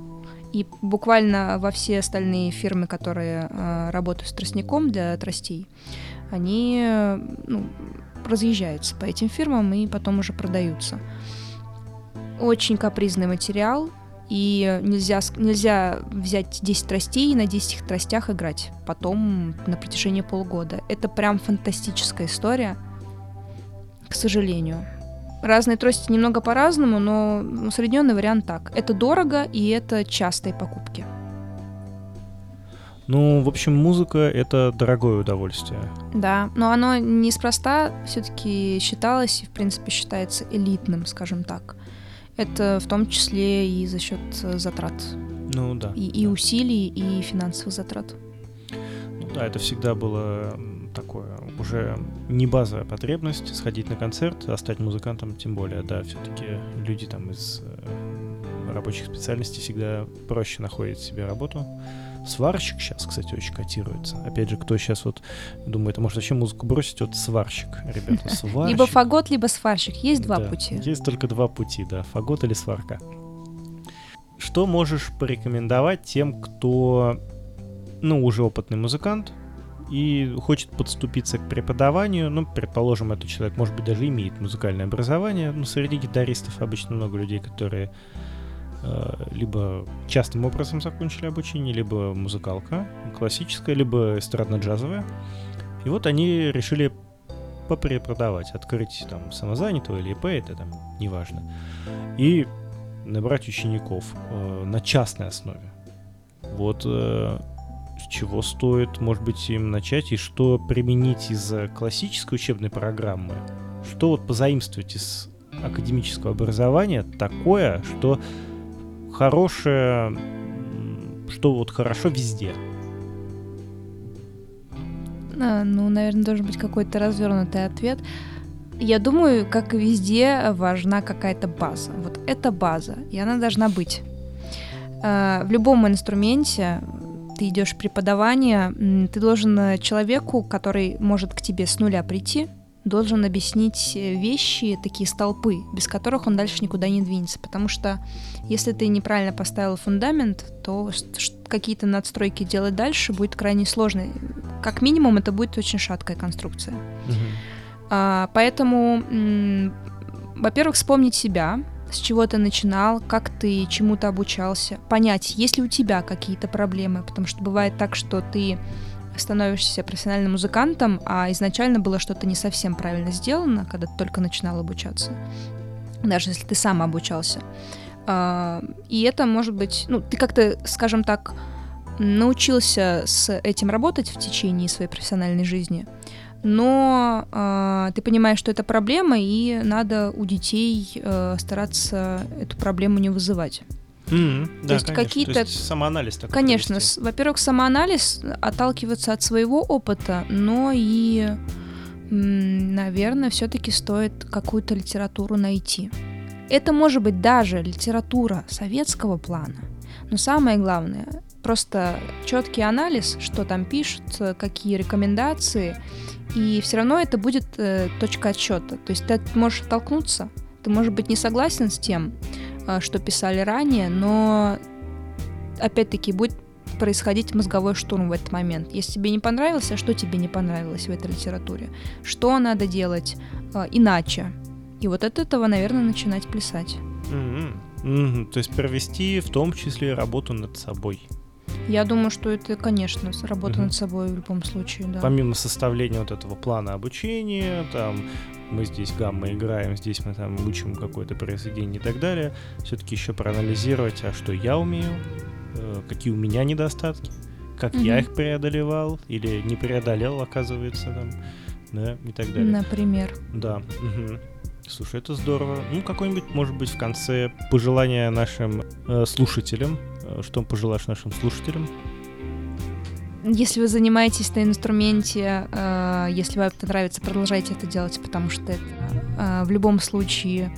и буквально во все остальные фирмы, которые э, работают с тростником для тростей, они ну, разъезжаются по этим фирмам и потом уже продаются. Очень капризный материал, и нельзя, нельзя взять 10 тростей и на 10 тростях играть потом на протяжении полгода. Это прям фантастическая история, к сожалению. Разные трости немного по-разному, но усредненный вариант так. Это дорого и это частые покупки. Ну, в общем, музыка — это дорогое удовольствие. Да, но оно неспроста все-таки считалось и, в принципе, считается элитным, скажем так. Это в том числе и за счет затрат. Ну да. И, и усилий, и финансовых затрат. Ну да, это всегда было такое уже не базовая потребность сходить на концерт, а стать музыкантом тем более, да, все-таки люди там из э, рабочих специальностей всегда проще находят себе работу. Сварщик сейчас, кстати, очень котируется. Опять же, кто сейчас вот думает, а может вообще музыку бросить, вот сварщик, ребята, <laughs> сварщик. Либо фагот, либо сварщик. Есть два да, пути. Есть только два пути, да, фагот или сварка. Что можешь порекомендовать тем, кто, ну, уже опытный музыкант, и хочет подступиться к преподаванию, ну, предположим, этот человек, может быть, даже имеет музыкальное образование, ну, среди гитаристов обычно много людей, которые э, либо частным образом закончили обучение, либо музыкалка классическая, либо эстрадно-джазовая. И вот они решили попреподавать, открыть там самозанятого или ИП, это там неважно, и набрать учеников э, на частной основе. Вот э, чего стоит, может быть, им начать, и что применить из классической учебной программы, что вот позаимствовать из академического образования такое, что хорошее, что вот хорошо везде. А, ну, наверное, должен быть какой-то развернутый ответ. Я думаю, как и везде, важна какая-то база. Вот эта база, и она должна быть. А, в любом инструменте ты идешь в преподавание, ты должен э, человеку, который может к тебе с нуля прийти, должен объяснить э, вещи, такие столпы, без которых он дальше никуда не двинется. Потому что если ты неправильно поставил фундамент, то какие-то надстройки делать дальше будет крайне сложно. Как минимум, это будет очень шаткая конструкция. Угу. А, поэтому, во-первых, вспомнить себя, с чего ты начинал, как ты чему-то обучался, понять, есть ли у тебя какие-то проблемы, потому что бывает так, что ты становишься профессиональным музыкантом, а изначально было что-то не совсем правильно сделано, когда ты только начинал обучаться, даже если ты сам обучался. А, и это может быть, ну, ты как-то, скажем так, научился с этим работать в течение своей профессиональной жизни, но э, ты понимаешь, что это проблема, и надо у детей э, стараться эту проблему не вызывать. Mm-hmm, То да, есть какие-то- То есть самоанализ такой Конечно, с- во-первых, самоанализ, отталкиваться от своего опыта, но и, наверное, все-таки стоит какую-то литературу найти. Это может быть даже литература советского плана, но самое главное просто четкий анализ, что там пишут, э, какие рекомендации, и все равно это будет э, точка отсчета. То есть ты можешь оттолкнуться, ты, может быть, не согласен с тем, э, что писали ранее, но опять-таки будет происходить мозговой штурм в этот момент. Если тебе не понравилось, а что тебе не понравилось в этой литературе? Что надо делать э, иначе? И вот от этого, наверное, начинать плясать. Мгм. Мгм. То есть провести в том числе работу над собой. Я думаю, что это, конечно, работа над собой в любом случае, да. Помимо составления вот этого плана обучения, там мы здесь гамма играем, здесь мы там учим какое-то произведение и так далее, все-таки еще проанализировать, а что я умею, э, какие у меня недостатки, как я Мгм. их преодолевал или не преодолел, оказывается, там, да, и так далее. Например. Да. мгм. Слушай, это здорово. Ну, какое-нибудь, может быть, в конце пожелание нашим э, слушателям. Э, Что пожелаешь нашим слушателям? Если вы занимаетесь на инструменте, э, если вам это нравится, продолжайте это делать, потому что это э, в любом случае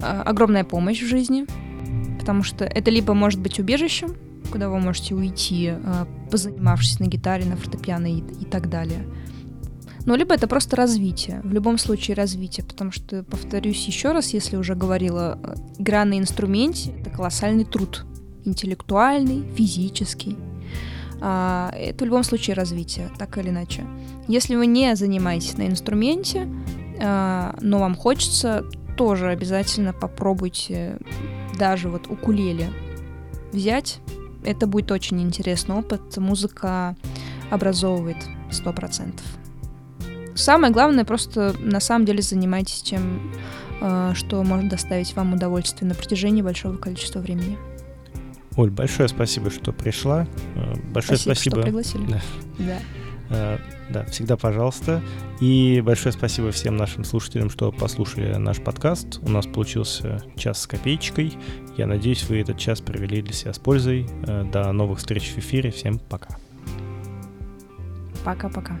э, огромная помощь в жизни, потому что это либо может быть убежищем, куда вы можете уйти, э, позанимавшись на гитаре, на фортепиано и, и так далее. Ну, либо это просто развитие, в любом случае развитие, потому что, повторюсь еще раз, если уже говорила, э, игра на инструменте — это колоссальный труд, интеллектуальный, физический, а, это в любом случае развитие, так или иначе. Если вы не занимаетесь на инструменте, а, но вам хочется, тоже обязательно попробуйте даже вот укулеле взять. Это будет очень интересный опыт. Музыка образовывает 100%. Самое главное, просто на самом деле занимайтесь тем, а, что может доставить вам удовольствие на протяжении большого количества времени. Оль, большое спасибо, что пришла. Э, Большое Спасибо, спасибо. что пригласили. Да. Да. Э, Да, всегда пожалуйста. И большое спасибо всем нашим слушателям, что послушали наш подкаст. У нас получился час с копеечкой. Я надеюсь, вы этот час провели для себя с пользой. Э, До новых встреч в эфире. Всем пока. Пока-пока.